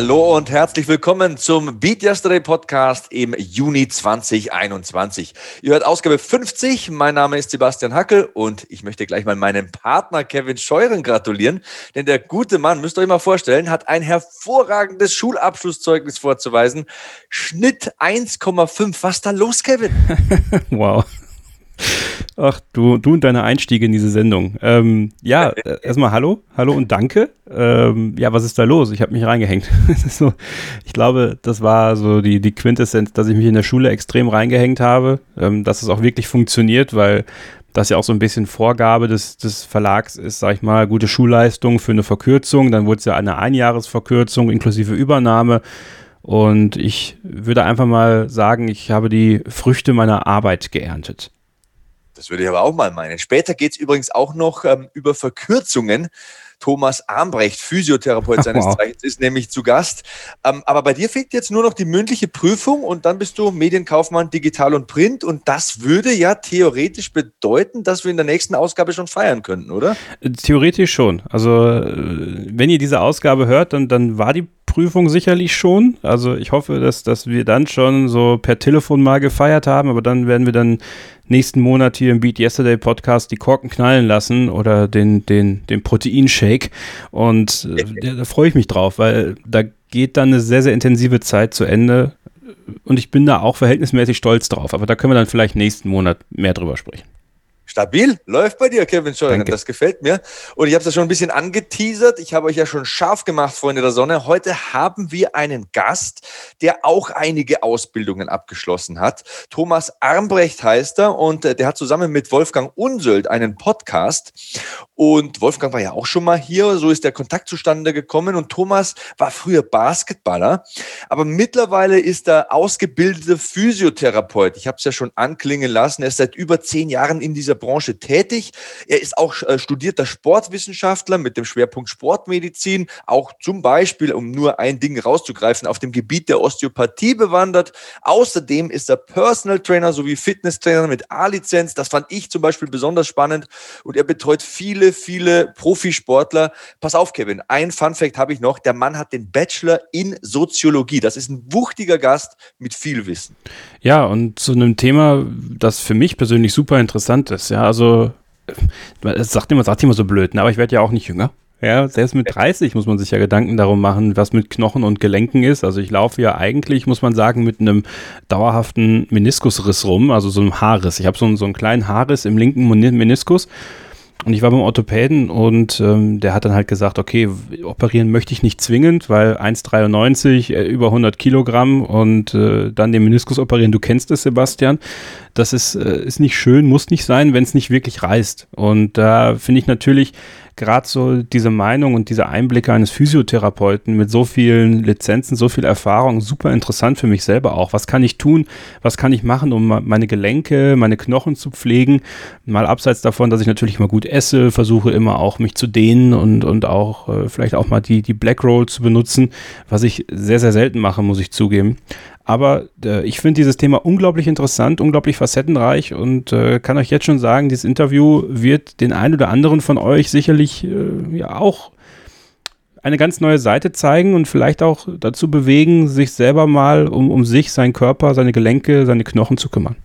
Hallo und herzlich willkommen zum Beat Yesterday Podcast im Juni 2021. Ihr hört Ausgabe 50. Mein Name ist Sebastian Hackel und ich möchte gleich mal meinem Partner Kevin Scheuren gratulieren, denn der gute Mann, müsst ihr euch mal vorstellen, hat ein hervorragendes Schulabschlusszeugnis vorzuweisen. Schnitt 1,5. Was ist da los, Kevin? wow. Ach, du, du und deine Einstiege in diese Sendung. Ähm, ja, äh, erstmal hallo, hallo und danke. Ähm, ja, was ist da los? Ich habe mich reingehängt. so, ich glaube, das war so die, die Quintessenz, dass ich mich in der Schule extrem reingehängt habe, ähm, dass es auch wirklich funktioniert, weil das ja auch so ein bisschen Vorgabe des, des Verlags ist, sag ich mal, gute Schulleistung für eine Verkürzung. Dann wurde es ja eine Einjahresverkürzung inklusive Übernahme. Und ich würde einfach mal sagen, ich habe die Früchte meiner Arbeit geerntet. Das würde ich aber auch mal meinen. Später geht es übrigens auch noch ähm, über Verkürzungen. Thomas Armbrecht, Physiotherapeut seines wow. Zeichens, ist nämlich zu Gast. Ähm, aber bei dir fehlt jetzt nur noch die mündliche Prüfung und dann bist du Medienkaufmann Digital und Print. Und das würde ja theoretisch bedeuten, dass wir in der nächsten Ausgabe schon feiern könnten, oder? Theoretisch schon. Also, äh, wenn ihr diese Ausgabe hört, dann, dann war die Prüfung sicherlich schon. Also ich hoffe, dass, dass wir dann schon so per Telefon mal gefeiert haben, aber dann werden wir dann nächsten Monat hier im Beat Yesterday Podcast die Korken knallen lassen oder den, den, den Proteinshake. Und äh, da freue ich mich drauf, weil da geht dann eine sehr, sehr intensive Zeit zu Ende. Und ich bin da auch verhältnismäßig stolz drauf. Aber da können wir dann vielleicht nächsten Monat mehr drüber sprechen. Stabil, läuft bei dir, Kevin Scheuren. Das gefällt mir. Und ich habe es ja schon ein bisschen angeteasert. Ich habe euch ja schon scharf gemacht, Freunde der Sonne. Heute haben wir einen Gast, der auch einige Ausbildungen abgeschlossen hat. Thomas Armbrecht heißt er und äh, der hat zusammen mit Wolfgang Unsöld einen Podcast. Und Wolfgang war ja auch schon mal hier. So ist der Kontakt zustande gekommen. Und Thomas war früher Basketballer. Aber mittlerweile ist er ausgebildeter Physiotherapeut. Ich habe es ja schon anklingen lassen. Er ist seit über zehn Jahren in dieser Branche tätig. Er ist auch äh, studierter Sportwissenschaftler mit dem Schwerpunkt Sportmedizin, auch zum Beispiel, um nur ein Ding rauszugreifen, auf dem Gebiet der Osteopathie bewandert. Außerdem ist er Personal Trainer sowie Fitnesstrainer mit A-Lizenz. Das fand ich zum Beispiel besonders spannend. Und er betreut viele, viele Profisportler. Pass auf, Kevin, ein Fun Fact habe ich noch. Der Mann hat den Bachelor in Soziologie. Das ist ein wuchtiger Gast mit viel Wissen. Ja, und zu einem Thema, das für mich persönlich super interessant ist. Ja, also, es sagt immer, sagt immer so blöd, ne? aber ich werde ja auch nicht jünger. Ja, selbst mit 30 muss man sich ja Gedanken darum machen, was mit Knochen und Gelenken ist. Also ich laufe ja eigentlich, muss man sagen, mit einem dauerhaften Meniskusriss rum, also so einem Haarriss. Ich habe so, so einen kleinen Haarriss im linken Meniskus und ich war beim Orthopäden und ähm, der hat dann halt gesagt, okay, operieren möchte ich nicht zwingend, weil 1,93, äh, über 100 Kilogramm und äh, dann den Meniskus operieren, du kennst es, Sebastian. Das ist, äh, ist nicht schön, muss nicht sein, wenn es nicht wirklich reißt. Und da finde ich natürlich gerade so diese Meinung und diese Einblicke eines Physiotherapeuten mit so vielen Lizenzen, so viel Erfahrung, super interessant für mich selber auch. Was kann ich tun? Was kann ich machen, um meine Gelenke, meine Knochen zu pflegen? Mal abseits davon, dass ich natürlich immer gut esse, versuche immer auch mich zu dehnen und, und auch äh, vielleicht auch mal die, die Black Roll zu benutzen, was ich sehr, sehr selten mache, muss ich zugeben. Aber äh, ich finde dieses Thema unglaublich interessant, unglaublich facettenreich und äh, kann euch jetzt schon sagen, dieses Interview wird den einen oder anderen von euch sicherlich äh, ja auch eine ganz neue Seite zeigen und vielleicht auch dazu bewegen, sich selber mal um, um sich, seinen Körper, seine Gelenke, seine Knochen zu kümmern.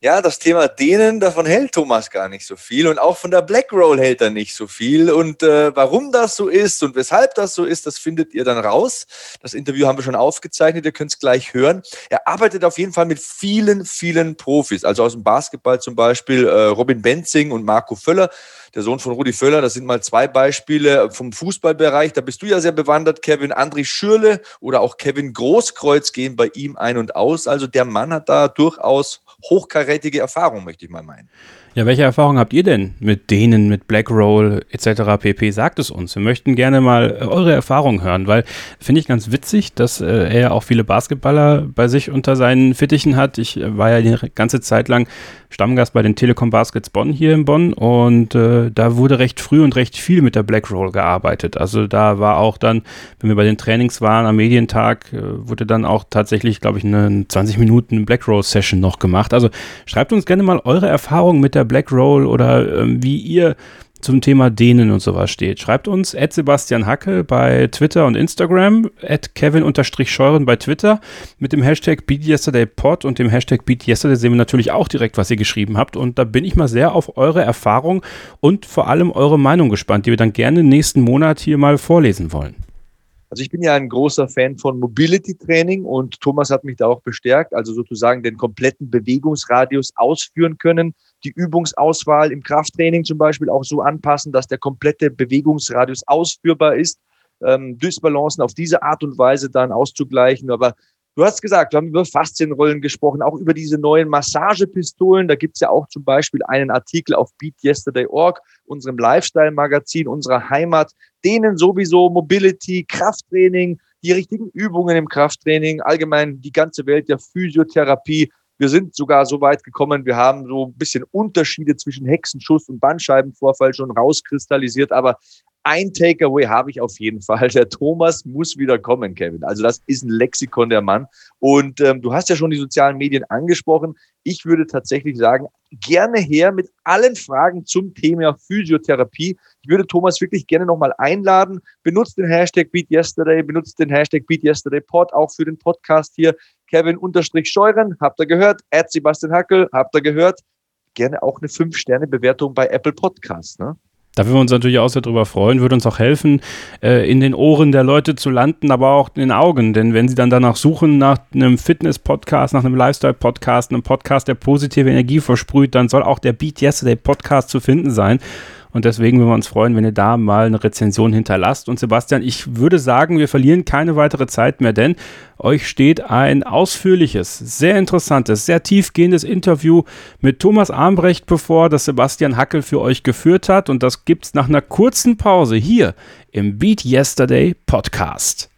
Ja, das Thema Dehnen, davon hält Thomas gar nicht so viel und auch von der Black Roll hält er nicht so viel. Und äh, warum das so ist und weshalb das so ist, das findet ihr dann raus. Das Interview haben wir schon aufgezeichnet, ihr könnt es gleich hören. Er arbeitet auf jeden Fall mit vielen, vielen Profis, also aus dem Basketball zum Beispiel äh, Robin Benzing und Marco Völler der Sohn von Rudi Völler. Das sind mal zwei Beispiele vom Fußballbereich. Da bist du ja sehr bewandert, Kevin. André Schürle oder auch Kevin Großkreuz gehen bei ihm ein und aus. Also der Mann hat da durchaus hochkarätige Erfahrung, möchte ich mal meinen. Ja, welche Erfahrungen habt ihr denn mit denen, mit Blackroll etc. pp? Sagt es uns. Wir möchten gerne mal äh, eure Erfahrungen hören, weil finde ich ganz witzig, dass äh, er ja auch viele Basketballer bei sich unter seinen Fittichen hat. Ich äh, war ja die ganze Zeit lang Stammgast bei den Telekom Baskets Bonn hier in Bonn und äh, da wurde recht früh und recht viel mit der Black Roll gearbeitet. Also da war auch dann, wenn wir bei den Trainings waren am Medientag, äh, wurde dann auch tatsächlich, glaube ich, eine 20 Minuten Black Roll Session noch gemacht. Also schreibt uns gerne mal eure Erfahrungen mit der Black Roll oder äh, wie ihr zum Thema Dehnen und sowas steht. Schreibt uns at Sebastian Hacke bei Twitter und Instagram, at Kevin-Scheuren bei Twitter. Mit dem Hashtag BeatYesterdayPod und dem Hashtag BeatYesterday sehen wir natürlich auch direkt, was ihr geschrieben habt. Und da bin ich mal sehr auf eure Erfahrung und vor allem eure Meinung gespannt, die wir dann gerne nächsten Monat hier mal vorlesen wollen. Also ich bin ja ein großer Fan von Mobility Training und Thomas hat mich da auch bestärkt, also sozusagen den kompletten Bewegungsradius ausführen können, die Übungsauswahl im Krafttraining zum Beispiel auch so anpassen, dass der komplette Bewegungsradius ausführbar ist, ähm, Dysbalancen auf diese Art und Weise dann auszugleichen. Aber Du hast gesagt, wir haben über Faszienrollen gesprochen, auch über diese neuen Massagepistolen. Da gibt's ja auch zum Beispiel einen Artikel auf BeatYesterday.org, unserem Lifestyle-Magazin unserer Heimat, denen sowieso Mobility, Krafttraining, die richtigen Übungen im Krafttraining, allgemein die ganze Welt der Physiotherapie. Wir sind sogar so weit gekommen, wir haben so ein bisschen Unterschiede zwischen Hexenschuss und Bandscheibenvorfall schon rauskristallisiert, aber ein Takeaway habe ich auf jeden Fall. Der Thomas muss wieder kommen, Kevin. Also das ist ein Lexikon der Mann. Und ähm, du hast ja schon die sozialen Medien angesprochen. Ich würde tatsächlich sagen, gerne her mit allen Fragen zum Thema Physiotherapie. Ich würde Thomas wirklich gerne nochmal einladen. Benutzt den Hashtag BeatYesterday, benutzt den Hashtag BeatYesterdayPod auch für den Podcast hier. Kevin unterstrich Scheuren, habt ihr gehört? Ed Sebastian Hackel, habt ihr gehört? Gerne auch eine 5-Sterne-Bewertung bei Apple Podcasts. Ne? Da würden wir uns natürlich auch sehr drüber freuen, würde uns auch helfen, äh, in den Ohren der Leute zu landen, aber auch in den Augen. Denn wenn sie dann danach suchen, nach einem Fitness-Podcast, nach einem Lifestyle-Podcast, einem Podcast, der positive Energie versprüht, dann soll auch der Beat Yesterday Podcast zu finden sein. Und deswegen würden wir uns freuen, wenn ihr da mal eine Rezension hinterlasst. Und Sebastian, ich würde sagen, wir verlieren keine weitere Zeit mehr, denn euch steht ein ausführliches, sehr interessantes, sehr tiefgehendes Interview mit Thomas Armbrecht bevor, das Sebastian Hackel für euch geführt hat. Und das gibt's nach einer kurzen Pause hier im Beat Yesterday Podcast.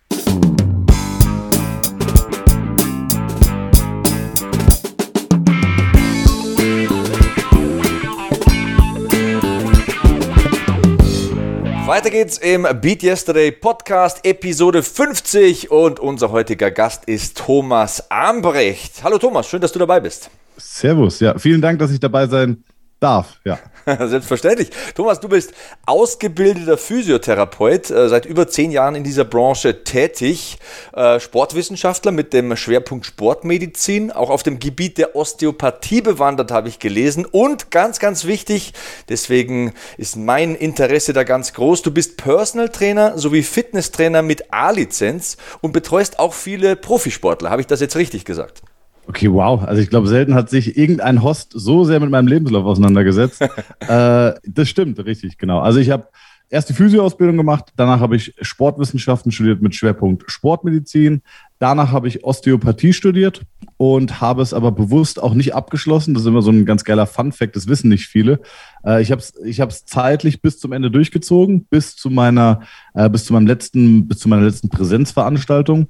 Weiter geht's im Beat Yesterday Podcast, Episode 50 und unser heutiger Gast ist Thomas Ambrecht. Hallo Thomas, schön, dass du dabei bist. Servus, ja, vielen Dank, dass ich dabei sein darf, ja. Selbstverständlich. Thomas, du bist ausgebildeter Physiotherapeut, äh, seit über zehn Jahren in dieser Branche tätig, äh, Sportwissenschaftler mit dem Schwerpunkt Sportmedizin, auch auf dem Gebiet der Osteopathie bewandert, habe ich gelesen. Und ganz, ganz wichtig, deswegen ist mein Interesse da ganz groß, du bist Personal Trainer sowie Fitnesstrainer mit A-Lizenz und betreust auch viele Profisportler. Habe ich das jetzt richtig gesagt? Okay, wow. Also ich glaube, selten hat sich irgendein Host so sehr mit meinem Lebenslauf auseinandergesetzt. äh, das stimmt, richtig, genau. Also ich habe erst die Physioausbildung gemacht, danach habe ich Sportwissenschaften studiert mit Schwerpunkt Sportmedizin. Danach habe ich Osteopathie studiert und habe es aber bewusst auch nicht abgeschlossen. Das ist immer so ein ganz geiler Fun-Fact, das wissen nicht viele. Äh, ich habe es ich hab's zeitlich bis zum Ende durchgezogen, bis zu meiner, äh, bis zu meinem letzten, bis zu meiner letzten Präsenzveranstaltung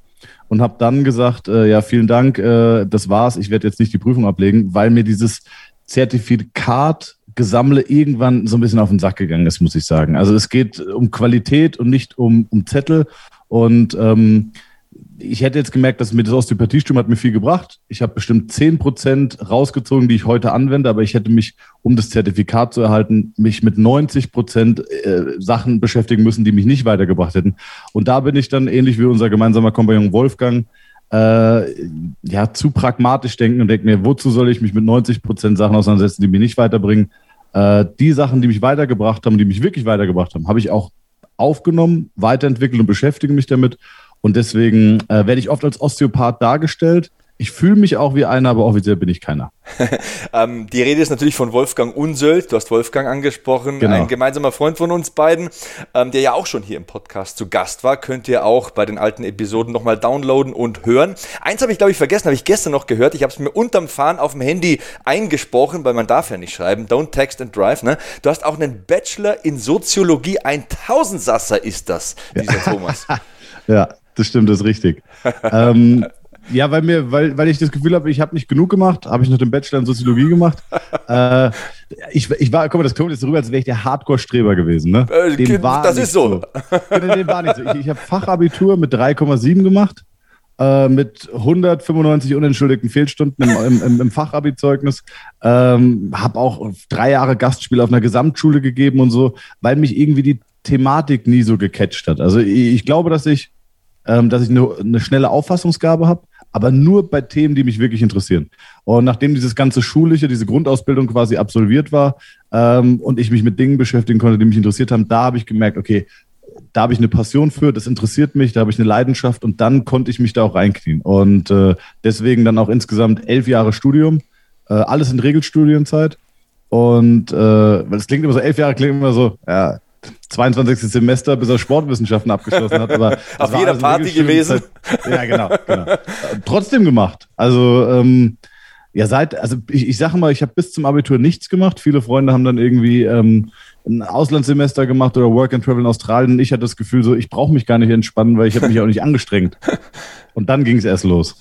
und habe dann gesagt, äh, ja, vielen Dank, äh, das war's, ich werde jetzt nicht die Prüfung ablegen, weil mir dieses Zertifikat Gesammle irgendwann so ein bisschen auf den Sack gegangen ist, muss ich sagen. Also es geht um Qualität und nicht um, um Zettel. Und ähm, ich hätte jetzt gemerkt, dass mir das Osteopathiestudium hat mir viel gebracht. Ich habe bestimmt zehn Prozent rausgezogen, die ich heute anwende, aber ich hätte mich, um das Zertifikat zu erhalten, mich mit 90 Prozent äh, Sachen beschäftigen müssen, die mich nicht weitergebracht hätten. Und da bin ich dann ähnlich wie unser gemeinsamer Kompagnon Wolfgang äh, ja zu pragmatisch denken und denke mir, wozu soll ich mich mit 90 Prozent Sachen auseinandersetzen, die mich nicht weiterbringen? Äh, die Sachen, die mich weitergebracht haben, die mich wirklich weitergebracht haben, habe ich auch aufgenommen, weiterentwickelt und beschäftige mich damit. Und deswegen äh, werde ich oft als Osteopath dargestellt. Ich fühle mich auch wie einer, aber offiziell bin ich keiner. ähm, die Rede ist natürlich von Wolfgang Unsöld. Du hast Wolfgang angesprochen, genau. ein gemeinsamer Freund von uns beiden, ähm, der ja auch schon hier im Podcast zu Gast war. Könnt ihr auch bei den alten Episoden nochmal downloaden und hören. Eins habe ich, glaube ich, vergessen, habe ich gestern noch gehört. Ich habe es mir unterm Fahren auf dem Handy eingesprochen, weil man darf ja nicht schreiben. Don't text and drive. Ne? Du hast auch einen Bachelor in Soziologie. Ein Tausendsasser ist das, dieser ja. Thomas. ja, das stimmt, das ist richtig. ähm, Ja, weil mir, weil, weil ich das Gefühl habe, ich habe nicht genug gemacht, habe ich noch den Bachelor in Soziologie gemacht. äh, ich, ich war, guck mal, das kommt jetzt rüber, als wäre ich der Hardcore-Streber gewesen. Ne? Äh, dem war das ist so. so. dem war nicht so. Ich, ich habe Fachabitur mit 3,7 gemacht. Äh, mit 195 unentschuldigten Fehlstunden im, im, im Fachabi-Zeugnis. Ähm, habe auch drei Jahre Gastspiel auf einer Gesamtschule gegeben und so, weil mich irgendwie die Thematik nie so gecatcht hat. Also ich, ich glaube, dass ich, ähm, dass ich eine, eine schnelle Auffassungsgabe habe, aber nur bei Themen, die mich wirklich interessieren. Und nachdem dieses ganze schulische, diese Grundausbildung quasi absolviert war ähm, und ich mich mit Dingen beschäftigen konnte, die mich interessiert haben, da habe ich gemerkt, okay, da habe ich eine Passion für, das interessiert mich, da habe ich eine Leidenschaft und dann konnte ich mich da auch reinknien. Und äh, deswegen dann auch insgesamt elf Jahre Studium, äh, alles in Regelstudienzeit. Und äh, es klingt immer so, elf Jahre klingt immer so, ja, 22. Semester, bis er Sportwissenschaften abgeschlossen hat. Aber Auf jeder Party gewesen. Ja, genau, genau. Trotzdem gemacht. Also, ähm, ja, seit, also ich, ich sage mal, ich habe bis zum Abitur nichts gemacht. Viele Freunde haben dann irgendwie ähm, ein Auslandssemester gemacht oder Work and Travel in Australien. Ich hatte das Gefühl, so, ich brauche mich gar nicht entspannen, weil ich habe mich auch nicht angestrengt. Und dann ging es erst los.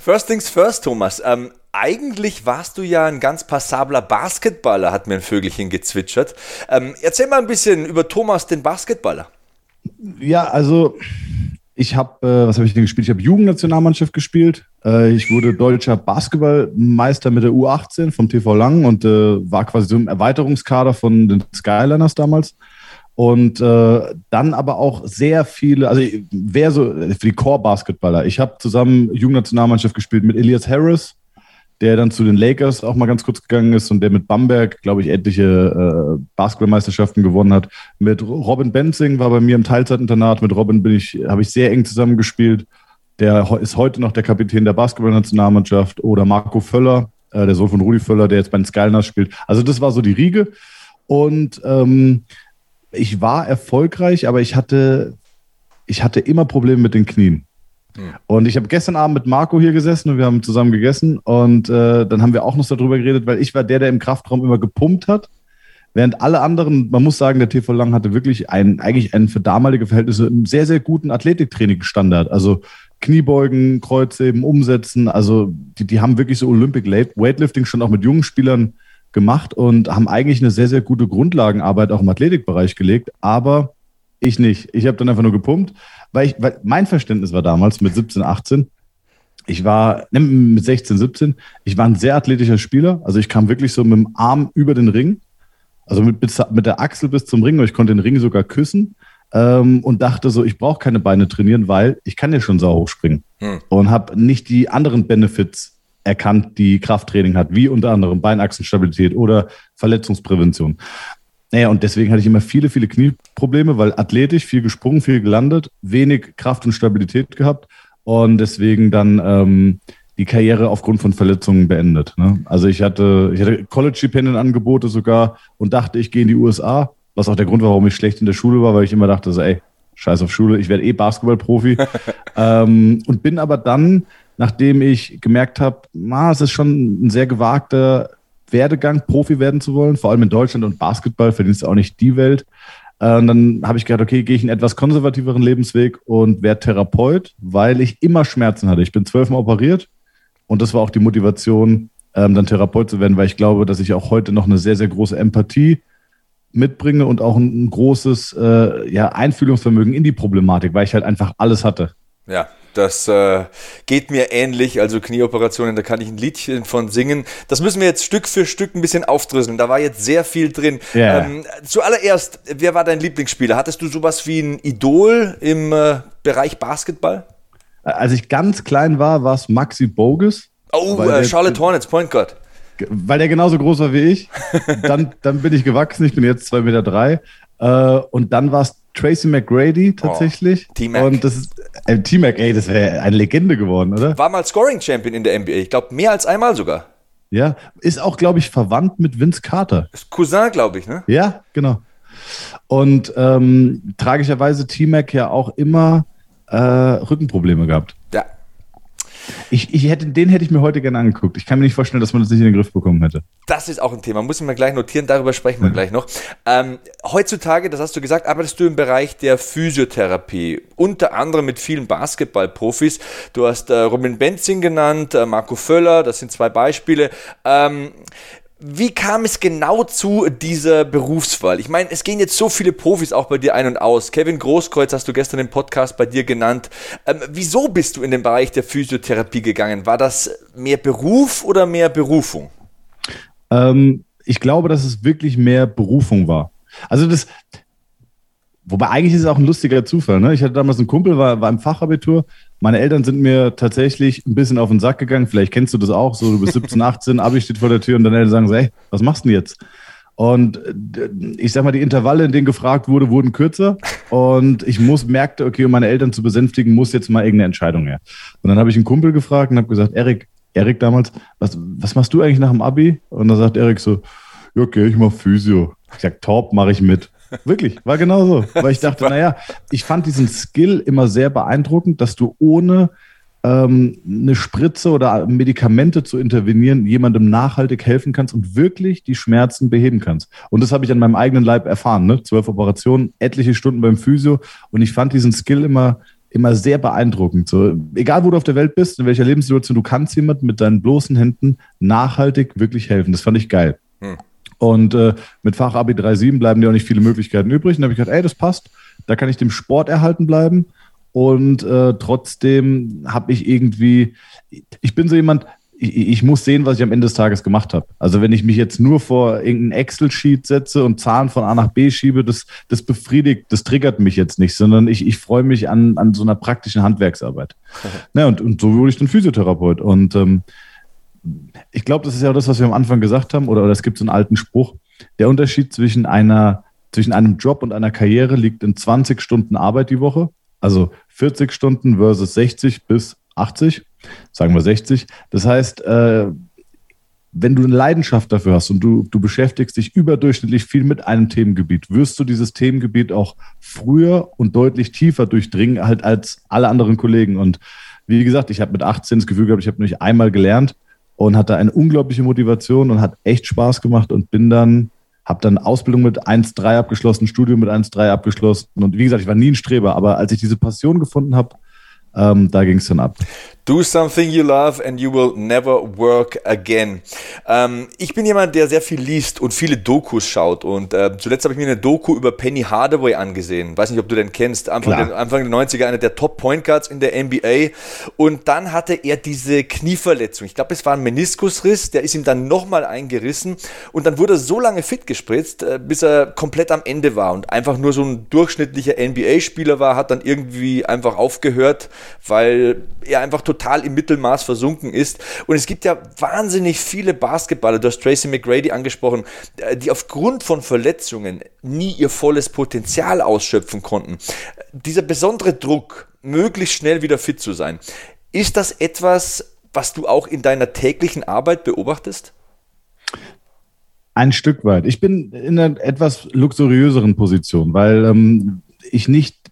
First things first, Thomas. Ähm, eigentlich warst du ja ein ganz passabler Basketballer, hat mir ein Vögelchen gezwitschert. Ähm, erzähl mal ein bisschen über Thomas, den Basketballer. Ja, also ich habe, äh, was habe ich denn gespielt? Ich habe Jugendnationalmannschaft gespielt. Äh, ich wurde deutscher Basketballmeister mit der U18 vom TV Lang und äh, war quasi so im Erweiterungskader von den Skyliners damals. Und äh, dann aber auch sehr viele, also wer so, für die Core-Basketballer. Ich habe zusammen Jugendnationalmannschaft gespielt mit Elias Harris, der dann zu den Lakers auch mal ganz kurz gegangen ist und der mit Bamberg, glaube ich, etliche äh, Basketballmeisterschaften gewonnen hat. Mit Robin Benzing war bei mir im Teilzeitinternat. Mit Robin bin ich, habe ich sehr eng zusammengespielt. Der ist heute noch der Kapitän der Basketballnationalmannschaft. Oder Marco Völler, äh, der Sohn von Rudi Völler, der jetzt bei den Skyliners spielt. Also das war so die Riege. Und ähm, ich war erfolgreich, aber ich hatte, ich hatte immer Probleme mit den Knien. Hm. Und ich habe gestern Abend mit Marco hier gesessen und wir haben zusammen gegessen und äh, dann haben wir auch noch darüber geredet, weil ich war der, der im Kraftraum immer gepumpt hat, während alle anderen, man muss sagen, der TV Lang hatte wirklich einen, eigentlich einen für damalige Verhältnisse einen sehr, sehr guten Athletiktrainingsstandard. Also Kniebeugen, Kreuzheben, Umsetzen, also die, die haben wirklich so Olympic Weightlifting schon auch mit jungen Spielern gemacht und haben eigentlich eine sehr, sehr gute Grundlagenarbeit auch im Athletikbereich gelegt, aber ich nicht. Ich habe dann einfach nur gepumpt, weil, ich, weil mein Verständnis war damals mit 17, 18, ich war ne, mit 16, 17, ich war ein sehr athletischer Spieler. Also ich kam wirklich so mit dem Arm über den Ring, also mit, mit der Achsel bis zum Ring und ich konnte den Ring sogar küssen ähm, und dachte so, ich brauche keine Beine trainieren, weil ich kann ja schon sau hoch springen hm. und habe nicht die anderen Benefits erkannt, die Krafttraining hat, wie unter anderem Beinachsenstabilität oder Verletzungsprävention. Naja, und deswegen hatte ich immer viele, viele Knieprobleme, weil athletisch, viel gesprungen, viel gelandet, wenig Kraft und Stabilität gehabt und deswegen dann ähm, die Karriere aufgrund von Verletzungen beendet. Ne? Also ich hatte, ich hatte College-Stipendien-Angebote sogar und dachte, ich gehe in die USA, was auch der Grund war, warum ich schlecht in der Schule war, weil ich immer dachte, so, ey, scheiß auf Schule, ich werde eh Basketballprofi. ähm, und bin aber dann nachdem ich gemerkt habe, es ist schon ein sehr gewagter Werdegang, Profi werden zu wollen, vor allem in Deutschland und Basketball verdienst du auch nicht die Welt. Äh, und dann habe ich gedacht, okay, gehe ich einen etwas konservativeren Lebensweg und werde Therapeut, weil ich immer Schmerzen hatte. Ich bin zwölfmal operiert und das war auch die Motivation, ähm, dann Therapeut zu werden, weil ich glaube, dass ich auch heute noch eine sehr, sehr große Empathie mitbringe und auch ein, großes äh, Einfühlungsvermögen in die Problematik, weil ich halt einfach alles hatte. Ja, das äh, geht mir ähnlich, also Knieoperationen, da kann ich ein Liedchen von singen. Das müssen wir jetzt Stück für Stück ein bisschen aufdröseln. Da war jetzt sehr viel drin. Yeah. Ähm, zuallererst, wer war dein Lieblingsspieler? Hattest du sowas wie ein Idol im äh, Bereich Basketball? Als ich ganz klein war, war es Maxi Bogus. Oh, äh, Charlotte Hornets, Point Guard. Weil der genauso groß war wie ich. dann, dann bin ich gewachsen, ich bin jetzt 2,3 Meter. Drei. Äh, und dann war es Tracy McGrady tatsächlich. Oh, T-Mac. Und das ist äh, T-Mac, ey, das wäre eine Legende geworden, oder? War mal Scoring Champion in der NBA. Ich glaube, mehr als einmal sogar. Ja, ist auch, glaube ich, verwandt mit Vince Carter. Ist Cousin, glaube ich, ne? Ja, genau. Und ähm, tragischerweise T-Mac ja auch immer äh, Rückenprobleme gehabt. Ja. Ich, ich hätte, den hätte ich mir heute gerne angeguckt. Ich kann mir nicht vorstellen, dass man das nicht in den Griff bekommen hätte. Das ist auch ein Thema, muss ich mir gleich notieren, darüber sprechen wir ja. gleich noch. Ähm, heutzutage, das hast du gesagt, arbeitest du im Bereich der Physiotherapie, unter anderem mit vielen Basketballprofis. Du hast äh, Robin Benzing genannt, äh, Marco Völler, das sind zwei Beispiele. Ähm, wie kam es genau zu dieser Berufswahl? Ich meine, es gehen jetzt so viele Profis auch bei dir ein und aus. Kevin Großkreuz hast du gestern im Podcast bei dir genannt. Ähm, wieso bist du in den Bereich der Physiotherapie gegangen? War das mehr Beruf oder mehr Berufung? Ähm, ich glaube, dass es wirklich mehr Berufung war. Also das, wobei eigentlich ist es auch ein lustiger Zufall. Ne? Ich hatte damals einen Kumpel, war, war im Fachabitur meine Eltern sind mir tatsächlich ein bisschen auf den Sack gegangen. Vielleicht kennst du das auch. So, du bist 17, 18, Abi steht vor der Tür und deine Eltern sagen so, hey, was machst du denn jetzt? Und äh, ich sag mal, die Intervalle, in denen gefragt wurde, wurden kürzer. Und ich muss, merkte, okay, um meine Eltern zu besänftigen, muss jetzt mal irgendeine Entscheidung her. Und dann habe ich einen Kumpel gefragt und habe gesagt, Erik, Erik damals, was, was machst du eigentlich nach dem Abi? Und dann sagt Erik so, ja, okay, ich mach Physio. Ich sag, top, mache ich mit. Wirklich, war genau so. Weil ich dachte, naja, ich fand diesen Skill immer sehr beeindruckend, dass du ohne ähm, eine Spritze oder Medikamente zu intervenieren, jemandem nachhaltig helfen kannst und wirklich die Schmerzen beheben kannst. Und das habe ich an meinem eigenen Leib erfahren. Ne? Zwölf Operationen, etliche Stunden beim Physio. Und ich fand diesen Skill immer, immer sehr beeindruckend. So, egal wo du auf der Welt bist, in welcher Lebenssituation, du kannst jemandem mit deinen bloßen Händen nachhaltig wirklich helfen. Das fand ich geil. Hm. Und äh, mit Fachabi 3.7 bleiben dir auch nicht viele Möglichkeiten übrig. Und da habe ich gedacht, ey, das passt. Da kann ich dem Sport erhalten bleiben. Und äh, trotzdem habe ich irgendwie, ich bin so jemand, ich, ich, muss sehen, was ich am Ende des Tages gemacht habe. Also wenn ich mich jetzt nur vor irgendein Excel-Sheet setze und Zahlen von A nach B schiebe, das, das befriedigt, das triggert mich jetzt nicht, sondern ich, ich freue mich an, an so einer praktischen Handwerksarbeit. Okay. Ja, und, und so wurde ich dann Physiotherapeut. Und ähm, ich glaube, das ist ja das, was wir am Anfang gesagt haben, oder, oder es gibt so einen alten Spruch. Der Unterschied zwischen einer, zwischen einem Job und einer Karriere liegt in 20 Stunden Arbeit die Woche. Also 40 Stunden versus 60 bis 80, sagen wir 60. Das heißt, äh, wenn du eine Leidenschaft dafür hast und du, du beschäftigst dich überdurchschnittlich viel mit einem Themengebiet, wirst du dieses Themengebiet auch früher und deutlich tiefer durchdringen halt als alle anderen Kollegen. Und wie gesagt, ich habe mit 18 das Gefühl gehabt, ich habe nicht einmal gelernt und hatte eine unglaubliche Motivation und hat echt Spaß gemacht und bin dann, habe dann Ausbildung mit 1,3 abgeschlossen, Studium mit 1,3 abgeschlossen. Und wie gesagt, ich war nie ein Streber, aber als ich diese Passion gefunden habe, ähm, da ging es dann ab. Do something you love and you will never work again. Ähm, ich bin jemand, der sehr viel liest und viele Dokus schaut. Und äh, zuletzt habe ich mir eine Doku über Penny Hardaway angesehen. Weiß nicht, ob du den kennst. Anfang, der, Anfang der 90er einer der Top Point Guards in der NBA. Und dann hatte er diese Knieverletzung. Ich glaube, es war ein Meniskusriss. Der ist ihm dann nochmal eingerissen. Und dann wurde er so lange fit gespritzt, äh, bis er komplett am Ende war und einfach nur so ein durchschnittlicher NBA-Spieler war, hat dann irgendwie einfach aufgehört, weil er einfach total im Mittelmaß versunken ist. Und es gibt ja wahnsinnig viele Basketballer, du hast Tracy McGrady angesprochen, äh, die aufgrund von Verletzungen nie ihr volles Potenzial ausschöpfen konnten. Dieser besondere Druck, möglichst schnell wieder fit zu sein, ist das etwas, was du auch in deiner täglichen Arbeit beobachtest? Ein Stück weit. Ich bin in einer etwas luxuriöseren Position, weil ähm, ich nicht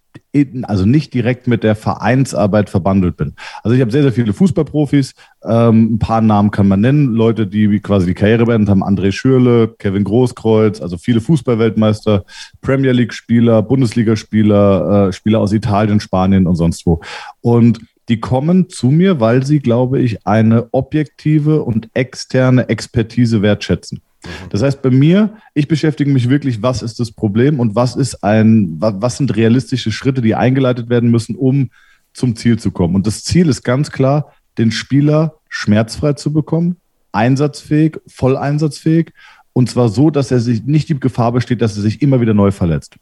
also nicht direkt mit der Vereinsarbeit verbandelt bin. Also ich habe sehr, sehr viele Fußballprofis. Ähm, ein paar Namen kann man nennen. Leute, die quasi die Karriere beendet haben. André Schürle, Kevin Großkreuz, also viele Fußballweltmeister, Premier League-Spieler, Bundesligaspieler, äh, Spieler aus Italien, Spanien und sonst wo. Und die kommen zu mir, weil sie, glaube ich, eine objektive und externe Expertise wertschätzen. Mhm. Das heißt, bei mir, ich beschäftige mich wirklich, was ist das Problem und was ist ein, was sind realistische Schritte, die eingeleitet werden müssen, um zum Ziel zu kommen. Und das Ziel ist ganz klar, den Spieler schmerzfrei zu bekommen, einsatzfähig, voll einsatzfähig und zwar so, dass er sich nicht die Gefahr besteht, dass er sich immer wieder neu verletzt.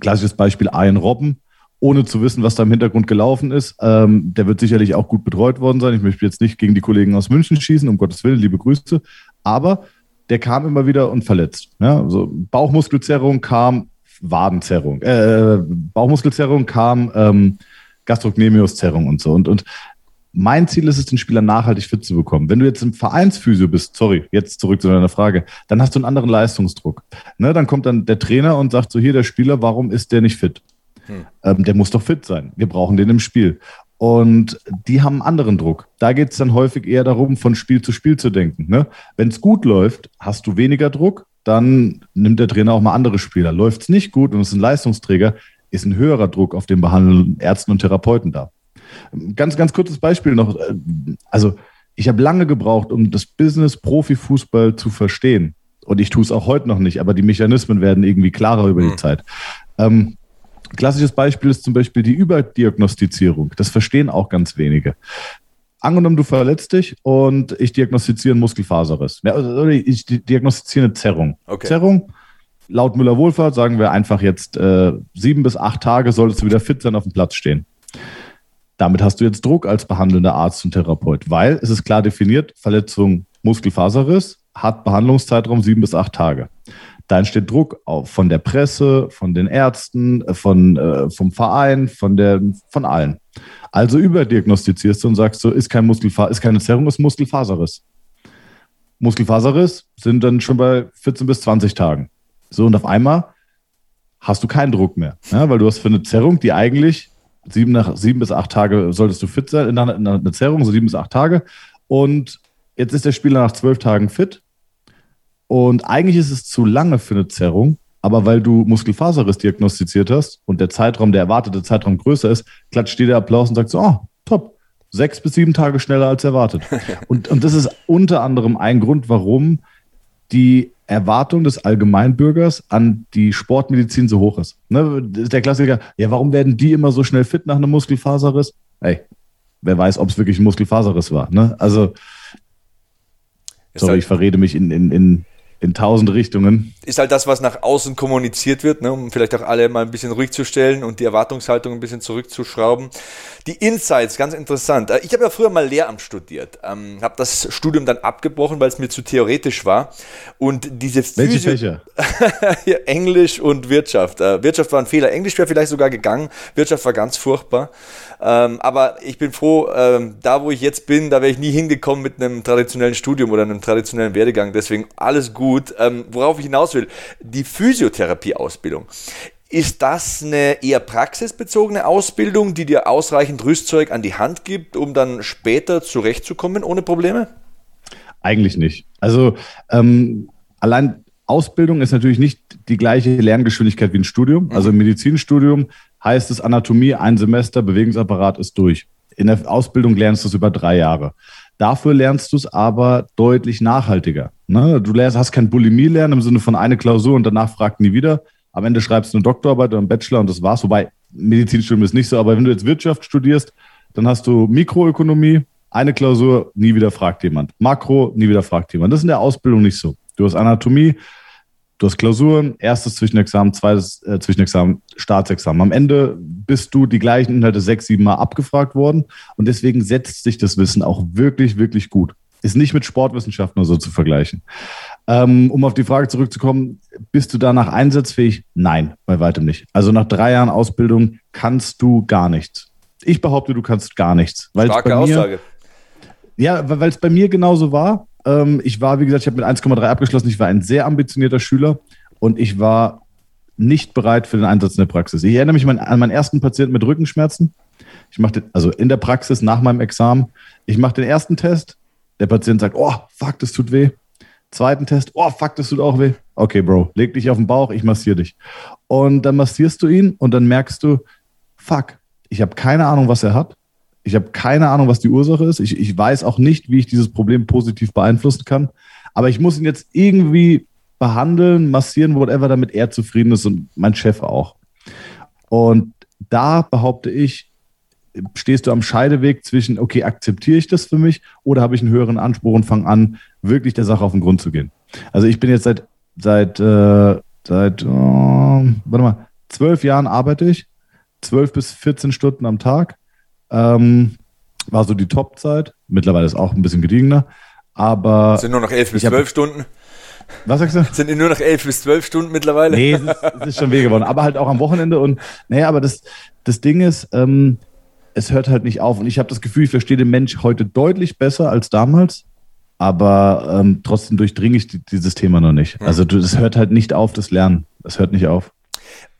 Klassisches Beispiel Ian Robben, ohne zu wissen, was da im Hintergrund gelaufen ist. Ähm, der wird sicherlich auch gut betreut worden sein. Ich möchte jetzt nicht gegen die Kollegen aus München schießen, um Gottes Willen, liebe Grüße. Aber der kam immer wieder und verletzt. Ja, also Bauchmuskelzerrung kam, Wadenzerrung, äh, Bauchmuskelzerrung kam, ähm, Gastrocnemiuszerrung und so. Und, und mein Ziel ist es, den Spieler nachhaltig fit zu bekommen. Wenn du jetzt im Vereinsphysio bist, sorry, jetzt zurück zu deiner Frage, dann hast du einen anderen Leistungsdruck. Ne, dann kommt dann der Trainer und sagt so, hier der Spieler, warum ist der nicht fit? Hm. Ähm, der muss doch fit sein. Wir brauchen den im Spiel. Und die haben einen anderen Druck. Da geht es dann häufig eher darum, von Spiel zu Spiel zu denken. Ne? Wenn es gut läuft, hast du weniger Druck, dann nimmt der Trainer auch mal andere Spieler. Läuft es nicht gut und es ist ein Leistungsträger, ist ein höherer Druck auf den behandelnden Ärzten und Therapeuten da. Ganz, ganz kurzes Beispiel noch. Also, ich habe lange gebraucht, um das Business Profifußball zu verstehen. Und ich tue es auch heute noch nicht, aber die Mechanismen werden irgendwie klarer über die mhm. Zeit. Ähm, Klassisches Beispiel ist zum Beispiel die Überdiagnostizierung. Das verstehen auch ganz wenige. Angenommen, du verletzt dich und ich diagnostiziere einen Muskelfaserriss. Ich diagnostiziere eine Zerrung. Okay. Zerrung, laut Müller-Wohlfahrt sagen wir einfach jetzt äh, sieben bis acht Tage solltest du wieder fit sein, auf dem Platz stehen. Damit hast du jetzt Druck als behandelnder Arzt und Therapeut, weil es ist klar definiert, Verletzung Muskelfaserriss hat Behandlungszeitraum sieben bis acht Tage da entsteht Druck von der Presse, von den Ärzten, äh, von, äh, vom Verein, von, der, von allen. Also überdiagnostizierst du und sagst so, ist, kein Muskelfa ist keine Zerrung, ist Muskelfaserriss. Muskelfaserriss sind dann schon bei 14 bis 20 Tagen. So, und auf einmal hast du keinen Druck mehr, ja, weil du hast für eine Zerrung, die eigentlich sieben, nach, sieben bis acht Tage solltest du fit sein, in einer, in einer Zerrung, so sieben bis acht Tage. Und jetzt ist der Spieler nach zwölf Tagen fit und eigentlich ist es zu lange für eine Zerrung, aber weil du Muskelfaserriss diagnostiziert hast und der Zeitraum, der erwartete Zeitraum größer ist, klatscht dir der Applaus und sagt so, oh, top, sechs bis sieben Tage schneller als erwartet. und, und das ist unter anderem ein Grund, warum die Erwartung des Allgemeinbürgers an die Sportmedizin so hoch ist. Ne, der Klassiker, ja, warum werden die immer so schnell fit nach einem Muskelfaserriss? Ey, wer weiß, ob es wirklich ein Muskelfaserriss war. Ne? Also, sorry, halt ich verrede mich in, in, in in tausend Richtungen. Ist halt das, was nach außen kommuniziert wird, ne, um vielleicht auch alle mal ein bisschen ruhig zu stellen und die Erwartungshaltung ein bisschen zurückzuschrauben. Die Insights, ganz interessant. Äh, ich habe ja früher mal Lehramt studiert, ähm, habe das Studium dann abgebrochen, weil es mir zu theoretisch war. Und diese Welche Fächer? Englisch und Wirtschaft. Äh, Wirtschaft war ein Fehler. Englisch wäre vielleicht sogar gegangen. Wirtschaft war ganz furchtbar. Ähm, aber ich bin froh, ähm, da wo ich jetzt bin, da wäre ich nie hingekommen mit einem traditionellen Studium oder einem traditionellen Werdegang. Deswegen alles gut. Ähm, worauf ich hinaus will, die Physiotherapie-Ausbildung. Ist das eine eher praxisbezogene Ausbildung, die dir ausreichend Rüstzeug an die Hand gibt, um dann später zurechtzukommen ohne Probleme? Eigentlich nicht. Also ähm, allein Ausbildung ist natürlich nicht die gleiche Lerngeschwindigkeit wie ein Studium. Also im mhm. Medizinstudium heißt es Anatomie, ein Semester, Bewegungsapparat ist durch. In der Ausbildung lernst du es über drei Jahre. Dafür lernst du es aber deutlich nachhaltiger. Ne? Du lernst, hast kein Bulimie-Lernen im Sinne von eine Klausur und danach fragt nie wieder. Am Ende schreibst du eine Doktorarbeit oder einen Bachelor und das war's. Wobei Medizinstudium ist nicht so, aber wenn du jetzt Wirtschaft studierst, dann hast du Mikroökonomie, eine Klausur, nie wieder fragt jemand. Makro, nie wieder fragt jemand. Das ist in der Ausbildung nicht so. Du hast Anatomie, Du hast Klausuren, erstes Zwischenexamen, zweites äh, Zwischenexamen, Staatsexamen. Am Ende bist du die gleichen Inhalte sechs, sieben Mal abgefragt worden und deswegen setzt sich das Wissen auch wirklich, wirklich gut. Ist nicht mit Sportwissenschaften oder so zu vergleichen. Ähm, um auf die Frage zurückzukommen, bist du danach einsatzfähig? Nein, bei weitem nicht. Also nach drei Jahren Ausbildung kannst du gar nichts. Ich behaupte, du kannst gar nichts. Starke mir, Aussage. Ja, weil es bei mir genauso war. Ähm, ich war, wie gesagt, ich habe mit 1,3 abgeschlossen. Ich war ein sehr ambitionierter Schüler und ich war nicht bereit für den Einsatz in der Praxis. Ich erinnere mich an meinen ersten Patienten mit Rückenschmerzen. Ich mache also in der Praxis nach meinem Examen. Ich mache den ersten Test. Der Patient sagt, oh, fuck, das tut weh. Zweiten Test, oh, fuck, das tut auch weh. Okay, Bro, leg dich auf den Bauch, ich massiere dich. Und dann massierst du ihn und dann merkst du, fuck, ich habe keine Ahnung, was er hat. Ich habe keine Ahnung, was die Ursache ist. Ich, ich weiß auch nicht, wie ich dieses Problem positiv beeinflussen kann. Aber ich muss ihn jetzt irgendwie behandeln, massieren, whatever, damit er zufrieden ist und mein Chef auch. Und da behaupte ich, stehst du am Scheideweg zwischen, okay, akzeptiere ich das für mich oder habe ich einen höheren Anspruch und fange an, wirklich der Sache auf den Grund zu gehen. Also ich bin jetzt seit, seit, äh, seit, oh, warte mal, zwölf Jahren arbeite ich, zwölf bis 14 Stunden am Tag ähm, war so die Top-Zeit. Mittlerweile ist auch ein bisschen gediegener. Aber. sind nur noch elf bis zwölf Stunden. Was sagst du? Sind nur noch elf bis zwölf Stunden mittlerweile? Nee, es ist, es ist schon weh geworden. Aber halt auch am Wochenende. Und naja, aber das, das Ding ist, ähm, es hört halt nicht auf. Und ich habe das Gefühl, ich verstehe den Mensch heute deutlich besser als damals. Aber ähm, trotzdem durchdringe ich dieses Thema noch nicht. Also das hört halt nicht auf, das Lernen. Das hört nicht auf.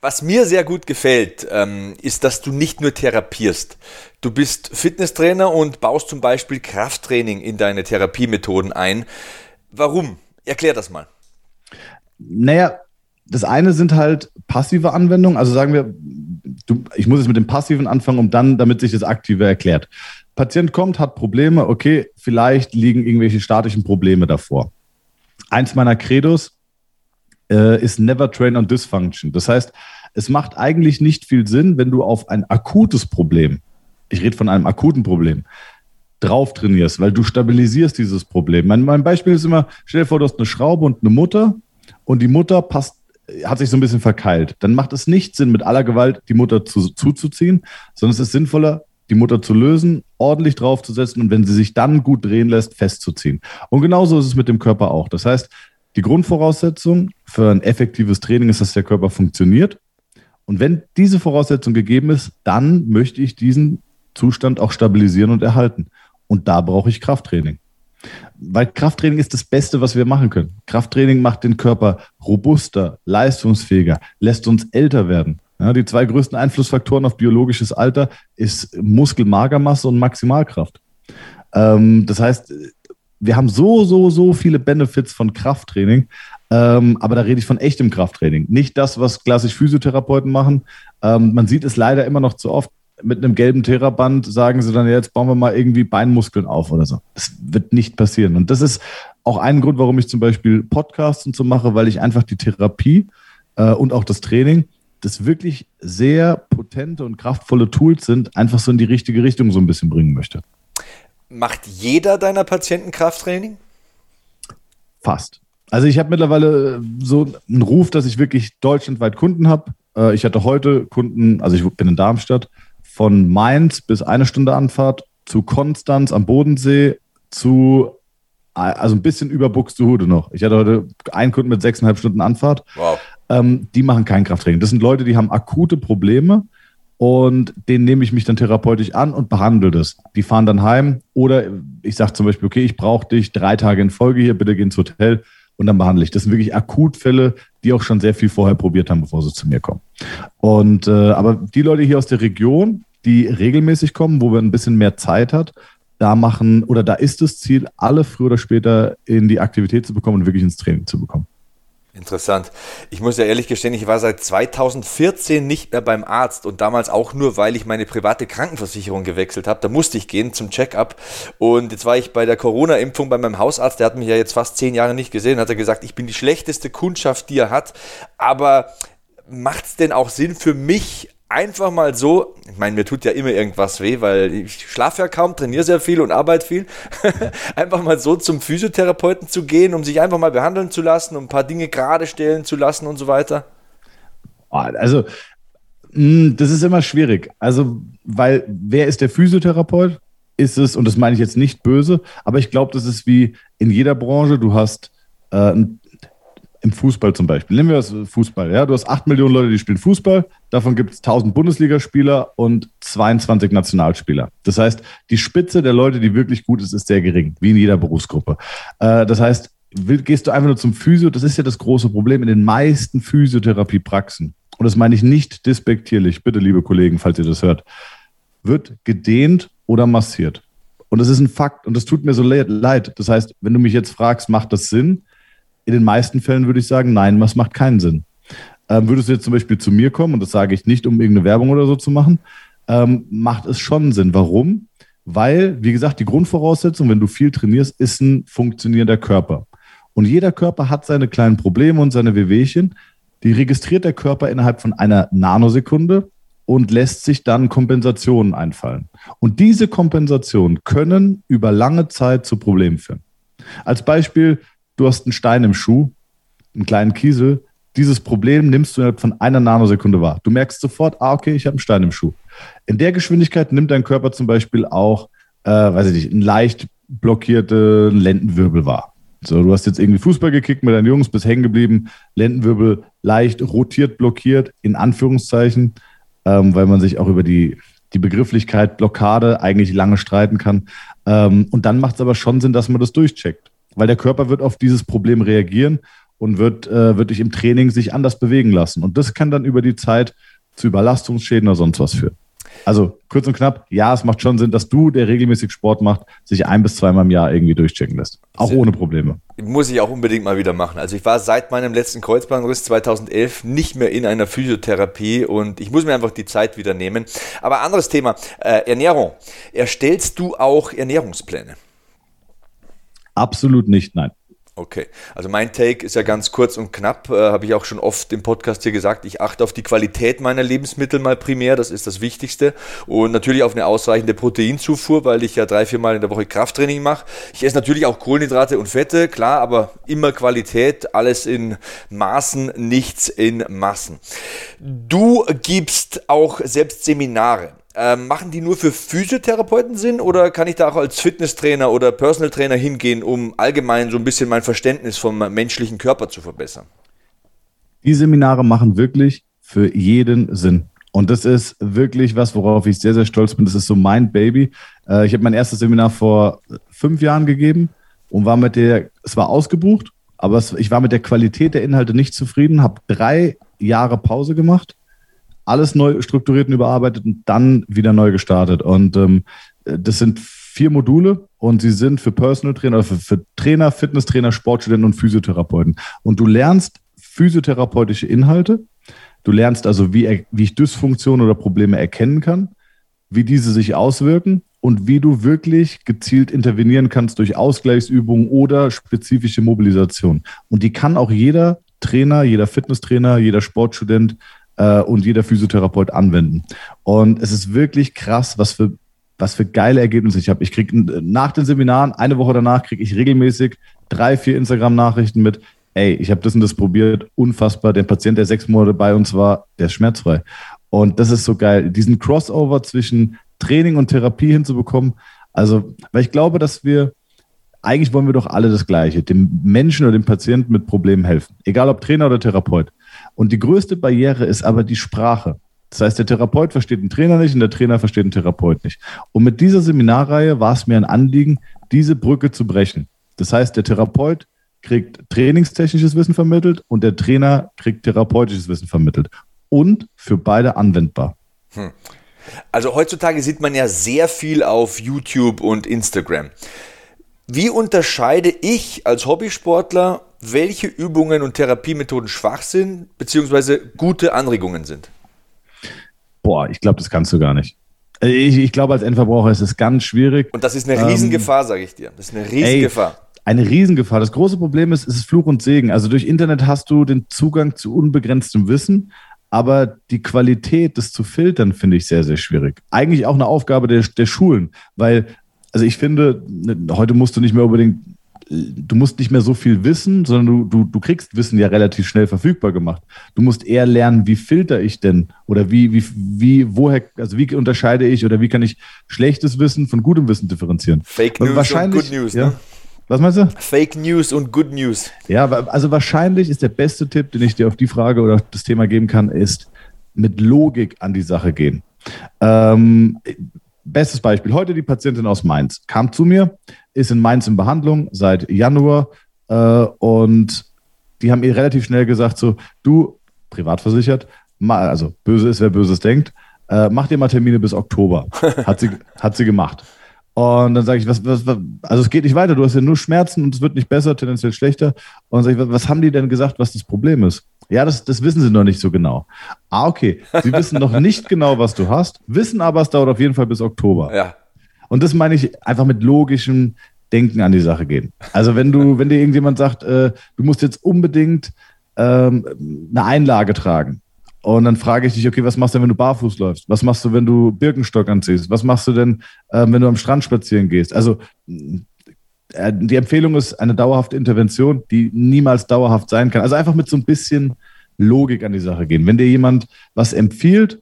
Was mir sehr gut gefällt, ähm, ist, dass du nicht nur therapierst. Du bist Fitnesstrainer und baust zum Beispiel Krafttraining in deine Therapiemethoden ein. Warum? Erklär das mal. Naja, das eine sind halt passive Anwendungen. Also sagen wir, du, ich muss jetzt mit dem Passiven anfangen, um dann, damit sich das Aktive erklärt. Patient kommt, hat Probleme, okay, vielleicht liegen irgendwelche statischen Probleme davor. Eins meiner Credos äh, ist Never Train on Dysfunction. Das heißt, es macht eigentlich nicht viel Sinn, wenn du auf ein akutes Problem, ich rede von einem akuten Problem, drauf trainierst, weil du stabilisierst dieses Problem. Mein, mein Beispiel ist immer, stell dir vor, du hast eine Schraube und eine Mutter und die Mutter passt hat sich so ein bisschen verkeilt. Dann macht es nicht Sinn, mit aller Gewalt die Mutter zu, zuzuziehen, sondern es ist sinnvoller, die Mutter zu lösen, ordentlich draufzusetzen und wenn sie sich dann gut drehen lässt, festzuziehen. Und genauso ist es mit dem Körper auch. Das heißt, die Grundvoraussetzung für ein effektives Training ist, dass der Körper funktioniert. Und wenn diese Voraussetzung gegeben ist, dann möchte ich diesen Zustand auch stabilisieren und erhalten. Und da brauche ich Krafttraining. Weil Krafttraining ist das Beste, was wir machen können. Krafttraining macht den Körper robuster, leistungsfähiger, lässt uns älter werden. Ja, die zwei größten Einflussfaktoren auf biologisches Alter ist Muskelmagermasse und Maximalkraft. Ähm, das heißt, wir haben so, so, so viele Benefits von Krafttraining, ähm, aber da rede ich von echtem Krafttraining. Nicht das, was klassisch Physiotherapeuten machen. Ähm, man sieht es leider immer noch zu oft mit einem gelben Theraband sagen sie dann, jetzt bauen wir mal irgendwie Beinmuskeln auf oder so. Das wird nicht passieren. Und das ist auch ein Grund, warum ich zum Beispiel Podcasts und so mache, weil ich einfach die Therapie äh, und auch das Training, das wirklich sehr potente und kraftvolle Tools sind, einfach so in die richtige Richtung so ein bisschen bringen möchte. Macht jeder deiner Patienten Krafttraining? Fast. Also ich habe mittlerweile so einen Ruf, dass ich wirklich deutschlandweit Kunden habe. Äh, ich hatte heute Kunden, also ich bin in Darmstadt, von Mainz bis eine Stunde Anfahrt zu Konstanz am Bodensee zu, also ein bisschen über Buxtehude noch. Ich hatte heute einen Kunden mit sechseinhalb Stunden Anfahrt. Wow. Ähm, die machen kein Krafttraining. Das sind Leute, die haben akute Probleme und denen nehme ich mich dann therapeutisch an und behandle das. Die fahren dann heim oder ich sage zum Beispiel, okay, ich brauche dich drei Tage in Folge hier, bitte geh ins Hotel und dann behandle ich. Das sind wirklich Akutfälle, die auch schon sehr viel vorher probiert haben, bevor sie zu mir kommen. Und äh, aber die Leute hier aus der Region, die regelmäßig kommen, wo man ein bisschen mehr Zeit hat, da machen oder da ist das Ziel, alle früher oder später in die Aktivität zu bekommen und wirklich ins Training zu bekommen. Interessant. Ich muss ja ehrlich gestehen, ich war seit 2014 nicht mehr beim Arzt und damals auch nur, weil ich meine private Krankenversicherung gewechselt habe. Da musste ich gehen zum Check-up und jetzt war ich bei der Corona-Impfung bei meinem Hausarzt, der hat mich ja jetzt fast zehn Jahre nicht gesehen, hat er gesagt, ich bin die schlechteste Kundschaft, die er hat, aber macht es denn auch Sinn für mich einfach mal so, ich meine, mir tut ja immer irgendwas weh, weil ich schlafe ja kaum, trainiere sehr viel und arbeite viel, einfach mal so zum Physiotherapeuten zu gehen, um sich einfach mal behandeln zu lassen, um ein paar Dinge gerade stellen zu lassen und so weiter? Also, hm, das ist immer schwierig. Also, weil wer ist der Physiotherapeut? Ist es, und das meine ich jetzt nicht böse, aber ich glaube, das ist wie in jeder Branche, du hast äh, ein im Fußball zum Beispiel. Nehmen wir das Fußball. Ja? Du hast 8 Millionen Leute, die spielen Fußball. Davon gibt es 1000 Bundesligaspieler und 22 Nationalspieler. Das heißt, die Spitze der Leute, die wirklich gut ist, ist sehr gering, wie in jeder Berufsgruppe. Äh, das heißt, gehst du einfach nur zum Physio, das ist ja das große Problem in den meisten Physiotherapiepraxen. Und das meine ich nicht despektierlich, bitte, liebe Kollegen, falls ihr das hört, wird gedehnt oder massiert. Und das ist ein Fakt und das tut mir so leid. Das heißt, wenn du mich jetzt fragst, macht das Sinn? In den meisten Fällen würde ich sagen, nein, was macht keinen Sinn. Ähm, würdest du jetzt zum Beispiel zu mir kommen, und das sage ich nicht, um irgendeine Werbung oder so zu machen, ähm, macht es schon Sinn. Warum? Weil, wie gesagt, die Grundvoraussetzung, wenn du viel trainierst, ist ein funktionierender Körper. Und jeder Körper hat seine kleinen Probleme und seine Wehwehchen. Die registriert der Körper innerhalb von einer Nanosekunde und lässt sich dann Kompensationen einfallen. Und diese Kompensationen können über lange Zeit zu Problemen führen. Als Beispiel, du hast einen Stein im Schuh, einen kleinen Kiesel. Dieses Problem nimmst du innerhalb von einer Nanosekunde wahr. Du merkst sofort, ah, okay, ich habe einen Stein im Schuh. In der Geschwindigkeit nimmt dein Körper zum Beispiel auch, äh, weiß ich nicht, einen leicht blockierten Lendenwirbel wahr. So, du hast jetzt irgendwie Fußball gekickt mit deinen Jungs, bist hängen geblieben, Lendenwirbel leicht rotiert, blockiert, in Anführungszeichen, ähm, weil man sich auch über die, die Begrifflichkeit Blockade eigentlich lange streiten kann. Ähm, und dann macht es aber schon Sinn, dass man das durchcheckt weil der Körper wird auf dieses Problem reagieren und wird, äh, wird dich im Training sich anders bewegen lassen. Und das kann dann über die Zeit zu Überlastungsschäden oder sonst was führen. Also kurz und knapp, ja, es macht schon Sinn, dass du, der regelmäßig Sport macht, sich ein bis zweimal im Jahr irgendwie durchchecken lässt. Auch ohne Probleme. Muss ich auch unbedingt mal wieder machen. Also ich war seit meinem letzten Kreuzbandriss 2011 nicht mehr in einer Physiotherapie und ich muss mir einfach die Zeit wieder nehmen. Aber anderes Thema, äh, Ernährung. Erstellst du auch Ernährungspläne? Absolut nicht, nein. Okay, also mein Take ist ja ganz kurz und knapp, äh, habe ich auch schon oft im Podcast hier gesagt. Ich achte auf die Qualität meiner Lebensmittel mal primär, das ist das Wichtigste. Und natürlich auf eine ausreichende Proteinzufuhr, weil ich ja drei, vier Mal in der Woche Krafttraining mache. Ich esse natürlich auch Kohlenhydrate und Fette, klar, aber immer Qualität, alles in Maßen, nichts in Massen. Du gibst auch selbst Seminare. Ähm, machen die nur für Physiotherapeuten Sinn oder kann ich da auch als Fitnesstrainer oder Personal Trainer hingehen, um allgemein so ein bisschen mein Verständnis vom menschlichen Körper zu verbessern? Die Seminare machen wirklich für jeden Sinn. Und das ist wirklich was, worauf ich sehr, sehr stolz bin. Das ist so mein Baby. Äh, ich habe mein erstes Seminar vor fünf Jahren gegeben und war mit der, es war ausgebucht, aber es, ich war mit der Qualität der Inhalte nicht zufrieden, habe drei Jahre Pause gemacht alles neu strukturiert und überarbeitet und dann wieder neu gestartet. Und ähm, das sind vier Module und sie sind für Personal Trainer, für, für Trainer, Fitnesstrainer, Sportstudenten und Physiotherapeuten. Und du lernst physiotherapeutische Inhalte. Du lernst also, wie, wie ich Dysfunktionen oder Probleme erkennen kann, wie diese sich auswirken und wie du wirklich gezielt intervenieren kannst durch Ausgleichsübungen oder spezifische Mobilisation. Und die kann auch jeder Trainer, jeder Fitnesstrainer, jeder Sportstudent äh, und jeder Physiotherapeut anwenden. Und es ist wirklich krass, was für was für geile Ergebnisse ich habe. Ich kriege nach den Seminaren, eine Woche danach, kriege ich regelmäßig drei, vier Instagram-Nachrichten mit, ey, ich habe das und das probiert, unfassbar. Der Patient, der sechs Monate bei uns war, der ist schmerzfrei. Und das ist so geil, diesen Crossover zwischen Training und Therapie hinzubekommen. Also, weil ich glaube, dass wir, eigentlich wollen wir doch alle das Gleiche, dem Menschen oder dem Patienten mit Problemen helfen. Egal ob Trainer oder Therapeut. Und die größte Barriere ist aber die Sprache. Das heißt, der Therapeut versteht den Trainer nicht und der Trainer versteht den Therapeut nicht. Und mit dieser Seminarreihe war es mir ein Anliegen, diese Brücke zu brechen. Das heißt, der Therapeut kriegt trainingstechnisches Wissen vermittelt und der Trainer kriegt therapeutisches Wissen vermittelt. Und für beide anwendbar. Hm. Also heutzutage sieht man ja sehr viel auf YouTube und Instagram. Wie unterscheide ich als Hobbysportler welche Übungen und Therapiemethoden schwach sind, beziehungsweise gute Anregungen sind? Boah, ich glaube, das kannst du gar nicht. Ich, ich glaube, als Endverbraucher ist es ganz schwierig. Und das ist eine Riesengefahr, ähm, sage ich dir. Das ist eine Riesengefahr. Ey, eine Riesengefahr. Das große Problem ist, es ist Fluch und Segen. Also durch Internet hast du den Zugang zu unbegrenztem Wissen, aber die Qualität, das zu filtern, finde ich sehr, sehr schwierig. Eigentlich auch eine Aufgabe der, der Schulen, weil, also ich finde, ne, heute musst du nicht mehr unbedingt du musst nicht mehr so viel wissen, sondern du, du, du kriegst Wissen ja relativ schnell verfügbar gemacht. Du musst eher lernen, wie filter ich denn oder wie, wie, wie, woher, also wie unterscheide ich oder wie kann ich schlechtes Wissen von gutem Wissen differenzieren. Fake News wahrscheinlich, und Good News, ja, ne? Was meinst du? Fake News und Good News. Ja, also wahrscheinlich ist der beste Tipp, den ich dir auf die Frage oder das Thema geben kann, ist mit Logik an die Sache gehen. Ähm, bestes Beispiel, heute die Patientin aus Mainz kam zu mir, ist in Mainz in Behandlung seit Januar äh, und die haben ihr relativ schnell gesagt, so, du, privat versichert, also böse ist, wer Böses denkt, äh, mach dir mal Termine bis Oktober. Hat sie, hat sie gemacht. Und dann sage ich, was, was, was, also es geht nicht weiter, du hast ja nur Schmerzen und es wird nicht besser, tendenziell schlechter. Und dann sage ich, was, was haben die denn gesagt, was das Problem ist? Ja, das, das wissen sie noch nicht so genau. Ah, okay. Sie wissen noch nicht genau, was du hast, wissen aber, es dauert auf jeden Fall bis Oktober. Ja. Und das meine ich einfach mit logischem Denken an die Sache gehen. Also wenn du, wenn dir irgendjemand sagt, äh, du musst jetzt unbedingt ähm, eine Einlage tragen. Und dann frage ich dich, okay, was machst du denn, wenn du barfuß läufst? Was machst du, wenn du Birkenstock anziehst? Was machst du denn, äh, wenn du am Strand spazieren gehst? Also die Empfehlung ist eine dauerhafte Intervention, die niemals dauerhaft sein kann. Also einfach mit so ein bisschen Logik an die Sache gehen. Wenn dir jemand was empfiehlt,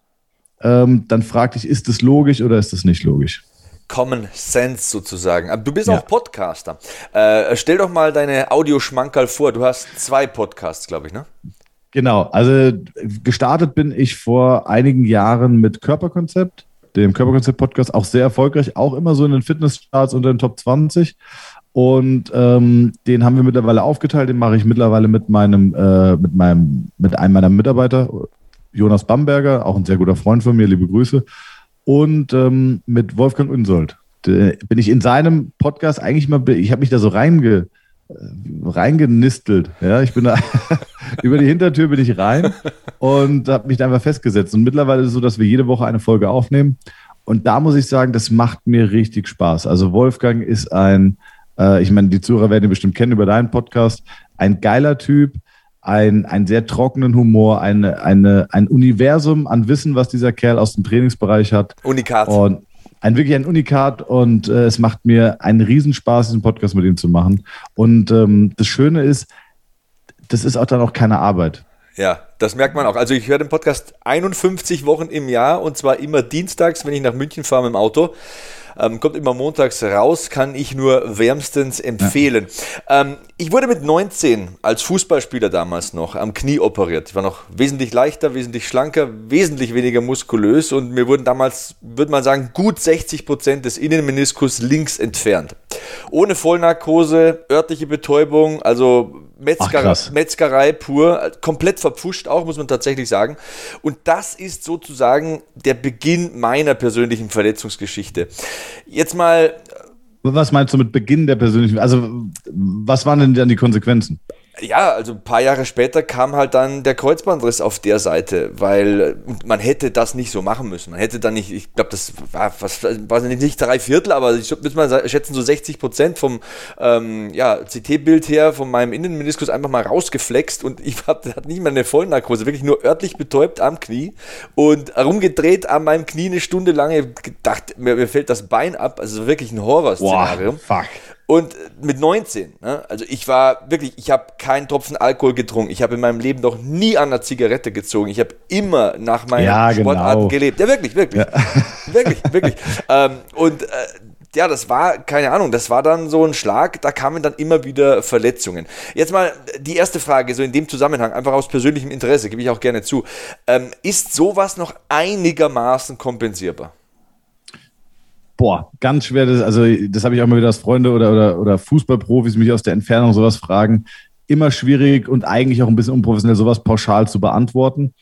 ähm, dann frag dich, ist das logisch oder ist das nicht logisch? Common Sense sozusagen. Du bist ja. auch Podcaster. Äh, stell doch mal deine Audioschmankerl vor. Du hast zwei Podcasts, glaube ich, ne? Genau. Also gestartet bin ich vor einigen Jahren mit Körperkonzept, dem Körperkonzept-Podcast, auch sehr erfolgreich, auch immer so in den Fitnesscharts unter den Top 20. Und ähm, den haben wir mittlerweile aufgeteilt. Den mache ich mittlerweile mit meinem, äh, mit meinem, mit einem meiner Mitarbeiter, Jonas Bamberger, auch ein sehr guter Freund von mir, liebe Grüße. Und ähm, mit Wolfgang Unsold. bin ich in seinem Podcast eigentlich mal, ich habe mich da so reinge, äh, reingenistelt. Ja, ich bin da über die Hintertür bin ich rein und habe mich da einfach festgesetzt. Und mittlerweile ist es so, dass wir jede Woche eine Folge aufnehmen. Und da muss ich sagen, das macht mir richtig Spaß. Also Wolfgang ist ein äh, ich meine, die Zuhörer werden ihn bestimmt kennen über deinen Podcast. Ein geiler Typ, ein, einen sehr trockenen Humor, eine, eine, ein Universum an Wissen, was dieser Kerl aus dem Trainingsbereich hat. Unikat. Und ein wirklich ein Unikat und äh, es macht mir einen Riesenspaß, diesen Podcast mit ihm zu machen. Und ähm, das Schöne ist, das ist auch dann auch keine Arbeit. Ja, das merkt man auch. Also ich höre den Podcast 51 Wochen im Jahr und zwar immer dienstags, wenn ich nach München fahre mit dem Auto. Ähm, kommt immer montags raus, kann ich nur wärmstens empfehlen. Ja. Ähm, ich wurde mit 19 als Fußballspieler damals noch am Knie operiert. Ich war noch wesentlich leichter, wesentlich schlanker, wesentlich weniger muskulös und mir wurden damals, würde man sagen, gut 60 Prozent des Innenmeniskus links entfernt. Ohne Vollnarkose, örtliche Betäubung, also Metzger Ach, Metzgerei pur, komplett verpfuscht auch, muss man tatsächlich sagen. Und das ist sozusagen der Beginn meiner persönlichen Verletzungsgeschichte. Jetzt mal. Was meinst du mit Beginn der persönlichen? Also, was waren denn dann die Konsequenzen? Ja, also ein paar Jahre später kam halt dann der Kreuzbandriss auf der Seite, weil man hätte das nicht so machen müssen. Man hätte dann nicht, ich glaube, das war, was, war nicht drei Viertel, aber ich würde mal schätzen, so 60 Prozent vom ähm, ja, CT-Bild her, von meinem Innenmeniskus einfach mal rausgeflext und ich hatte nicht mal eine Vollnarkose, wirklich nur örtlich betäubt am Knie und herumgedreht an meinem Knie eine Stunde lang, gedacht, mir, mir fällt das Bein ab, also wirklich ein Horrorszenario. fuck. Und mit 19, ne? also ich war wirklich, ich habe keinen Tropfen Alkohol getrunken. Ich habe in meinem Leben noch nie an einer Zigarette gezogen. Ich habe immer nach meinen ja, Sportarten genau. gelebt. Ja, wirklich, wirklich. Ja. Wirklich, wirklich. ähm, und äh, ja, das war, keine Ahnung, das war dann so ein Schlag, da kamen dann immer wieder Verletzungen. Jetzt mal die erste Frage, so in dem Zusammenhang, einfach aus persönlichem Interesse, gebe ich auch gerne zu. Ähm, ist sowas noch einigermaßen kompensierbar? Boah, ganz schwer. Das, also, das habe ich auch mal wieder, dass Freunde oder, oder, oder Fußballprofis mich aus der Entfernung sowas fragen. Immer schwierig und eigentlich auch ein bisschen unprofessionell, sowas pauschal zu beantworten.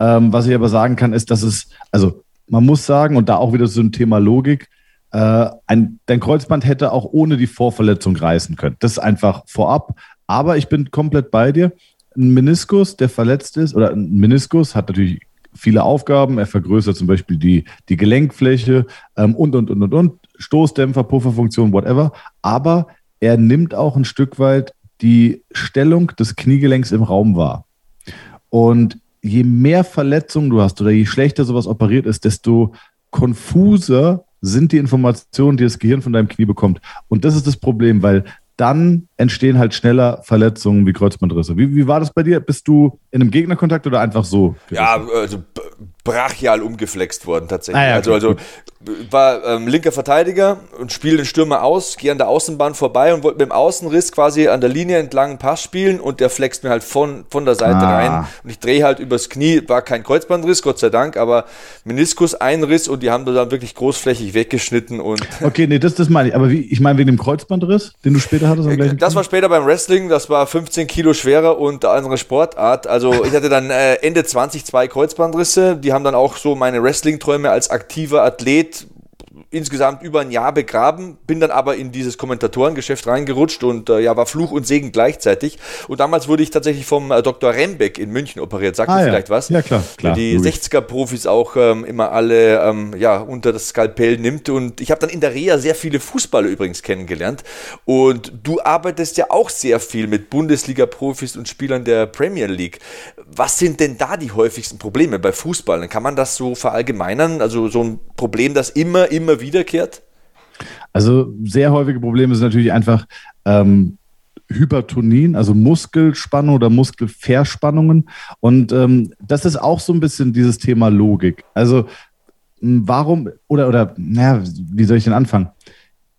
Ähm, was ich aber sagen kann, ist, dass es, also man muss sagen, und da auch wieder so ein Thema Logik, äh, ein, dein Kreuzband hätte auch ohne die Vorverletzung reißen können. Das ist einfach vorab. Aber ich bin komplett bei dir. Ein Meniskus, der verletzt ist, oder ein Meniskus hat natürlich viele Aufgaben. Er vergrößert zum Beispiel die, die Gelenkfläche ähm, und, und, und, und, und. Stoßdämpfer, Pufferfunktion, whatever. Aber er nimmt auch ein Stück weit die Stellung des Kniegelenks im Raum wahr. Und je mehr Verletzungen du hast oder je schlechter sowas operiert ist, desto konfuser sind die Informationen, die das Gehirn von deinem Knie bekommt. Und das ist das Problem, weil dann entstehen halt schneller Verletzungen wie Kreuzbandrisse. Wie, wie war das bei dir? Bist du in einem Gegnerkontakt oder einfach so? Ja, also brachial umgeflext worden tatsächlich. Ah, ja, also, also war ähm, linker Verteidiger und spiele den Stürmer aus, gehe an der Außenbahn vorbei und wollte mit dem Außenriss quasi an der Linie entlang einen Pass spielen und der flext mir halt von, von der Seite ah. rein und ich drehe halt übers Knie, war kein Kreuzbandriss, Gott sei Dank, aber Meniskus Einriss und die haben da dann wirklich großflächig weggeschnitten und Okay, nee, das, das meine ich, aber wie, ich meine wegen dem Kreuzbandriss, den du später hattest? Am das war später beim Wrestling, das war 15 Kilo schwerer und andere Sportart, also ich hatte dann äh, Ende 20 zwei Kreuzbandrisse, die haben dann auch so meine Wrestling-Träume als aktiver Athlet insgesamt über ein Jahr begraben, bin dann aber in dieses Kommentatorengeschäft reingerutscht und äh, ja, war Fluch und Segen gleichzeitig. Und damals wurde ich tatsächlich vom äh, Dr. Rembeck in München operiert. Sagt ah, ihr ja. vielleicht was? Ja, klar. klar die 60er-Profis auch ähm, immer alle ähm, ja, unter das Skalpell nimmt. Und ich habe dann in der Reha sehr viele Fußballer übrigens kennengelernt. Und du arbeitest ja auch sehr viel mit Bundesliga-Profis und Spielern der Premier League. Was sind denn da die häufigsten Probleme bei Fußballern? Kann man das so verallgemeinern? Also so ein Problem, das immer, immer wiederkehrt? Also sehr häufige Probleme sind natürlich einfach ähm, Hypertonien, also Muskelspannung oder Muskelverspannungen. Und ähm, das ist auch so ein bisschen dieses Thema Logik. Also warum oder oder naja, wie soll ich denn anfangen?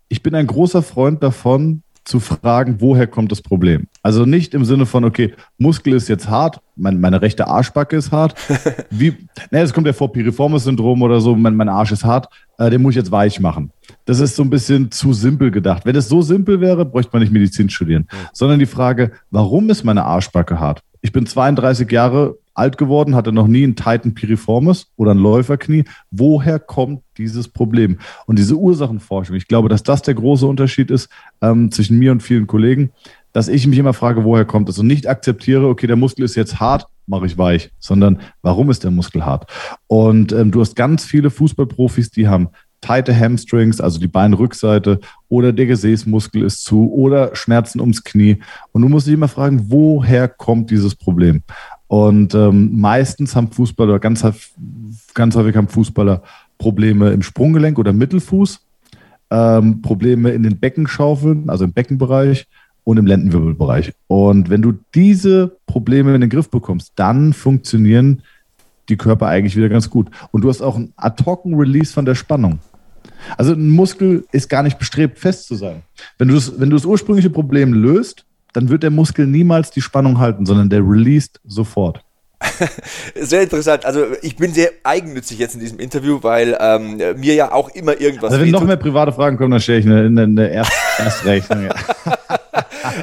Ich bin ein großer Freund davon, zu fragen, woher kommt das Problem. Also nicht im Sinne von, okay, Muskel ist jetzt hart, mein, meine rechte Arschbacke ist hart. Wie, ne, das kommt ja vor Piriformis-Syndrom oder so, mein, mein Arsch ist hart, äh, den muss ich jetzt weich machen. Das ist so ein bisschen zu simpel gedacht. Wenn es so simpel wäre, bräuchte man nicht Medizin studieren, sondern die Frage, warum ist meine Arschbacke hart? Ich bin 32 Jahre alt geworden, hatte noch nie einen Titan Piriformis oder ein Läuferknie. Woher kommt dieses Problem? Und diese Ursachenforschung, ich glaube, dass das der große Unterschied ist ähm, zwischen mir und vielen Kollegen, dass ich mich immer frage, woher kommt es und nicht akzeptiere, okay, der Muskel ist jetzt hart, mache ich weich, sondern warum ist der Muskel hart? Und ähm, du hast ganz viele Fußballprofis, die haben tighte Hamstrings, also die Beinrückseite, oder der Gesäßmuskel ist zu oder Schmerzen ums Knie. Und du musst dich immer fragen, woher kommt dieses Problem? Und ähm, meistens haben Fußballer, ganz, ganz häufig haben Fußballer Probleme im Sprunggelenk oder Mittelfuß, ähm, Probleme in den Beckenschaufeln, also im Beckenbereich und im Lendenwirbelbereich. Und wenn du diese Probleme in den Griff bekommst, dann funktionieren die Körper eigentlich wieder ganz gut. Und du hast auch einen ad-hoc-Release von der Spannung. Also ein Muskel ist gar nicht bestrebt, fest zu sein. Wenn du das, wenn du das ursprüngliche Problem löst, dann wird der Muskel niemals die Spannung halten, sondern der released sofort. sehr interessant. Also ich bin sehr eigennützig jetzt in diesem Interview, weil ähm, mir ja auch immer irgendwas. Also wenn noch mehr private Fragen kommen, dann stelle ich eine, eine, eine Erst Erstrechnung. Ja.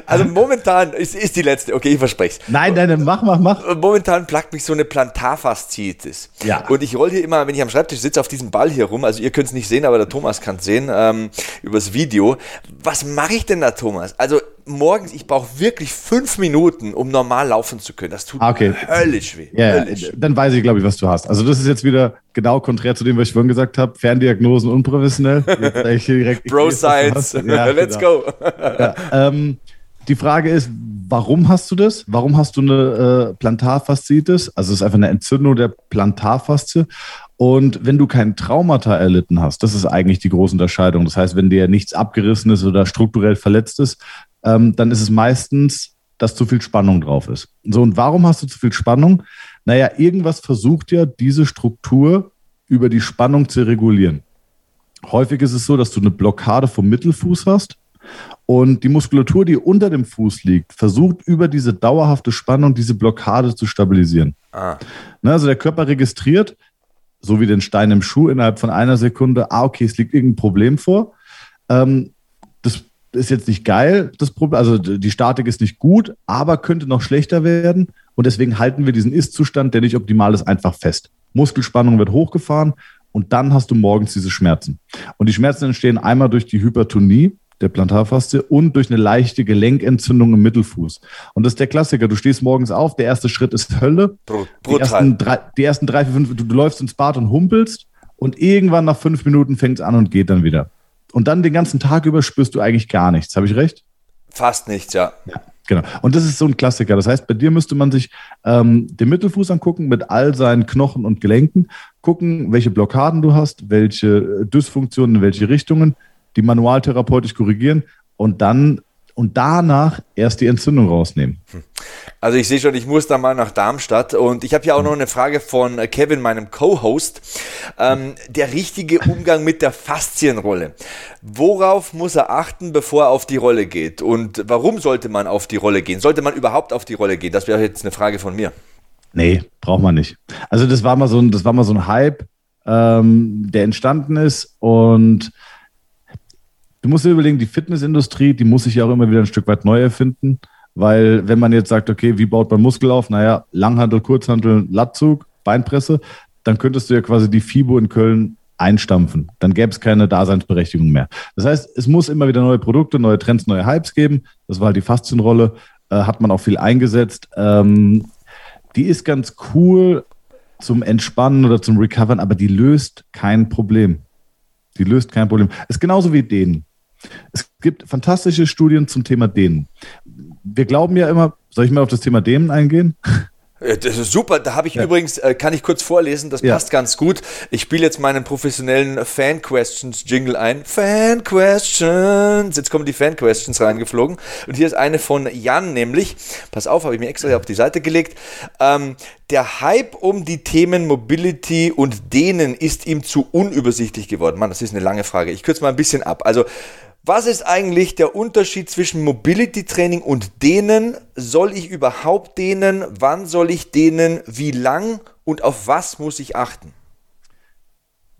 Also momentan ist, ist die letzte, okay, ich verspreche es. Nein, nein, mach, mach, mach. Momentan plagt mich so eine Plantarfasziitis. Ja. Und ich roll hier immer, wenn ich am Schreibtisch sitze, auf diesem Ball hier rum. Also ihr könnt es nicht sehen, aber der Thomas kann es sehen, ähm, übers Video. Was mache ich denn da, Thomas? Also morgens, ich brauche wirklich fünf Minuten, um normal laufen zu können. Das tut ah, okay. höllisch weh. Ja, höllisch. dann weiß ich, glaube ich, was du hast. Also das ist jetzt wieder genau konträr zu dem, was ich vorhin gesagt habe. Ferndiagnosen unprofessionell. Bro Science. Ja, Let's genau. go. ja, ähm, die Frage ist, warum hast du das? Warum hast du eine äh, Plantarfaszitis? Also es ist einfach eine Entzündung der Plantarfaszie. Und wenn du kein Traumata erlitten hast, das ist eigentlich die große Unterscheidung. Das heißt, wenn dir nichts abgerissen ist oder strukturell verletzt ist, ähm, dann ist es meistens, dass zu viel Spannung drauf ist. So, und warum hast du zu viel Spannung? Naja, irgendwas versucht ja, diese Struktur über die Spannung zu regulieren. Häufig ist es so, dass du eine Blockade vom Mittelfuß hast und die Muskulatur, die unter dem Fuß liegt, versucht über diese dauerhafte Spannung diese Blockade zu stabilisieren. Ah. Ne, also der Körper registriert, so wie den Stein im Schuh, innerhalb von einer Sekunde, ah, okay, es liegt irgendein Problem vor. Ähm, das ist jetzt nicht geil, das Problem, also die Statik ist nicht gut, aber könnte noch schlechter werden. Und deswegen halten wir diesen Ist-Zustand, der nicht optimal ist, einfach fest. Muskelspannung wird hochgefahren und dann hast du morgens diese Schmerzen. Und die Schmerzen entstehen einmal durch die Hypertonie, der Plantarfaszie und durch eine leichte Gelenkentzündung im Mittelfuß. Und das ist der Klassiker. Du stehst morgens auf, der erste Schritt ist Hölle. Brutal. Die ersten drei, die ersten drei vier, fünf, du, du läufst ins Bad und humpelst und irgendwann nach fünf Minuten fängt es an und geht dann wieder. Und dann den ganzen Tag über spürst du eigentlich gar nichts. Habe ich recht? Fast nichts, ja. ja. Genau. Und das ist so ein Klassiker. Das heißt, bei dir müsste man sich ähm, den Mittelfuß angucken mit all seinen Knochen und Gelenken, gucken, welche Blockaden du hast, welche Dysfunktionen, in welche Richtungen, die manualtherapeutisch korrigieren und dann und danach erst die Entzündung rausnehmen. Also ich sehe schon, ich muss da mal nach Darmstadt und ich habe hier auch noch eine Frage von Kevin, meinem Co-Host. Ähm, der richtige Umgang mit der Faszienrolle. Worauf muss er achten, bevor er auf die Rolle geht? Und warum sollte man auf die Rolle gehen? Sollte man überhaupt auf die Rolle gehen? Das wäre jetzt eine Frage von mir. Nee, braucht man nicht. Also das war mal so ein, das war mal so ein Hype, ähm, der entstanden ist und du musst dir überlegen, die Fitnessindustrie, die muss sich ja auch immer wieder ein Stück weit neu erfinden. Weil wenn man jetzt sagt, okay, wie baut man Muskel auf? Naja, Langhandel, Kurzhandel, Latzug, Beinpresse, dann könntest du ja quasi die FIBO in Köln einstampfen. Dann gäbe es keine Daseinsberechtigung mehr. Das heißt, es muss immer wieder neue Produkte, neue Trends, neue Hypes geben. Das war halt die Faszienrolle, äh, hat man auch viel eingesetzt. Ähm, die ist ganz cool zum Entspannen oder zum Recovern, aber die löst kein Problem. Die löst kein Problem. Ist genauso wie denen. Es gibt fantastische Studien zum Thema Dehnen. Wir glauben ja immer, soll ich mal auf das Thema Dehnen eingehen? Das ist super. Da habe ich ja. übrigens, äh, kann ich kurz vorlesen, das ja. passt ganz gut. Ich spiele jetzt meinen professionellen Fan-Questions-Jingle ein. Fan-Questions. Jetzt kommen die Fan-Questions reingeflogen. Und hier ist eine von Jan, nämlich, pass auf, habe ich mir extra auf die Seite gelegt. Ähm, der Hype um die Themen Mobility und Dehnen ist ihm zu unübersichtlich geworden. Mann, das ist eine lange Frage. Ich kürze mal ein bisschen ab. Also, Was ist eigentlich der Unterschied zwischen Mobility Training und Dehnen? Soll ich überhaupt dehnen? Wann soll ich dehnen? Wie lang? Und auf was muss ich achten?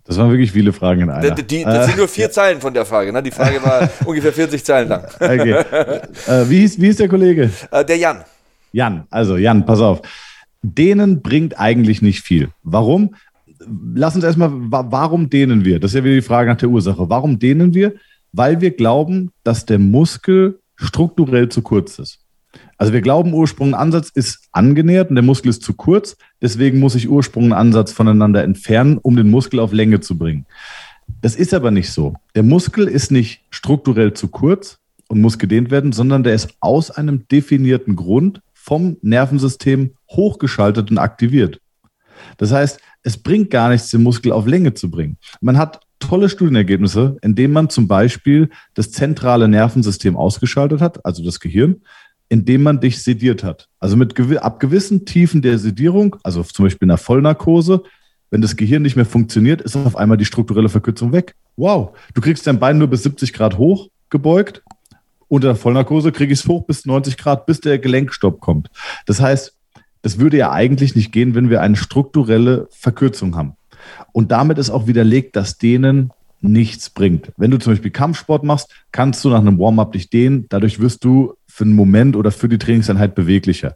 Das waren wirklich viele Fragen in einer. Die, die, das sind nur vier äh, Zeilen von der Frage. Ne? Die Frage war ungefähr 40 Zeilen lang. Okay. Äh, wie, hieß, wie ist der Kollege? Äh, der Jan. Jan, also Jan, pass auf. Dehnen bringt eigentlich nicht viel. Warum? Lass uns erstmal, warum dehnen wir? Das ist ja wieder die Frage nach der Ursache. Warum dehnen wir? Weil wir glauben, dass der Muskel strukturell zu kurz ist. Also wir glauben, Ursprung und Ansatz ist angenähert und der Muskel ist zu kurz. Deswegen muss ich Ursprung und Ansatz voneinander entfernen, um den Muskel auf Länge zu bringen. Das ist aber nicht so. Der Muskel ist nicht strukturell zu kurz und muss gedehnt werden, sondern der ist aus einem definierten Grund vom Nervensystem hochgeschaltet und aktiviert. Das heißt, es bringt gar nichts, den Muskel auf Länge zu bringen. Man hat tolle Studienergebnisse, indem man zum Beispiel das zentrale Nervensystem ausgeschaltet hat, also das Gehirn, indem man dich sediert hat. Also mit ab gewissen Tiefen der Sedierung, also zum Beispiel in der Vollnarkose, wenn das Gehirn nicht mehr funktioniert, ist auf einmal die strukturelle Verkürzung weg. Wow, du kriegst dein Bein nur bis 70 Grad hoch gebeugt. Unter Vollnarkose kriege ich es hoch bis 90 Grad, bis der Gelenkstopp kommt. Das heißt, das würde ja eigentlich nicht gehen, wenn wir eine strukturelle Verkürzung haben. Und damit ist auch widerlegt, dass denen nichts bringt. Wenn du zum Beispiel Kampfsport machst, kannst du nach einem Warm-up dich dehnen. Dadurch wirst du für einen Moment oder für die Trainingseinheit beweglicher.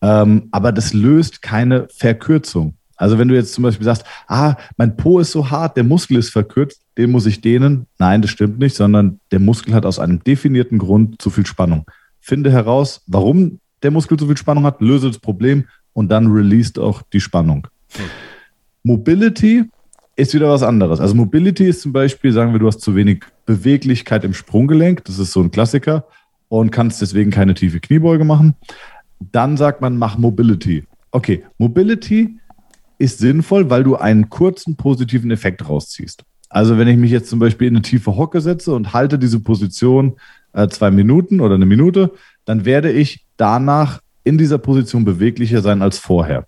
Ähm, aber das löst keine Verkürzung. Also wenn du jetzt zum Beispiel sagst, ah, mein Po ist so hart, der Muskel ist verkürzt, den muss ich dehnen. Nein, das stimmt nicht, sondern der Muskel hat aus einem definierten Grund zu viel Spannung. Finde heraus, warum der Muskel zu viel Spannung hat, löse das Problem und dann release auch die Spannung. Hm. Mobility ist wieder was anderes. Also Mobility ist zum Beispiel, sagen wir, du hast zu wenig Beweglichkeit im Sprunggelenk. Das ist so ein Klassiker und kannst deswegen keine tiefe Kniebeuge machen. Dann sagt man, mach Mobility. Okay, Mobility ist sinnvoll, weil du einen kurzen positiven Effekt rausziehst. Also wenn ich mich jetzt zum Beispiel in eine tiefe Hocke setze und halte diese Position äh, zwei Minuten oder eine Minute, dann werde ich danach in dieser Position beweglicher sein als vorher.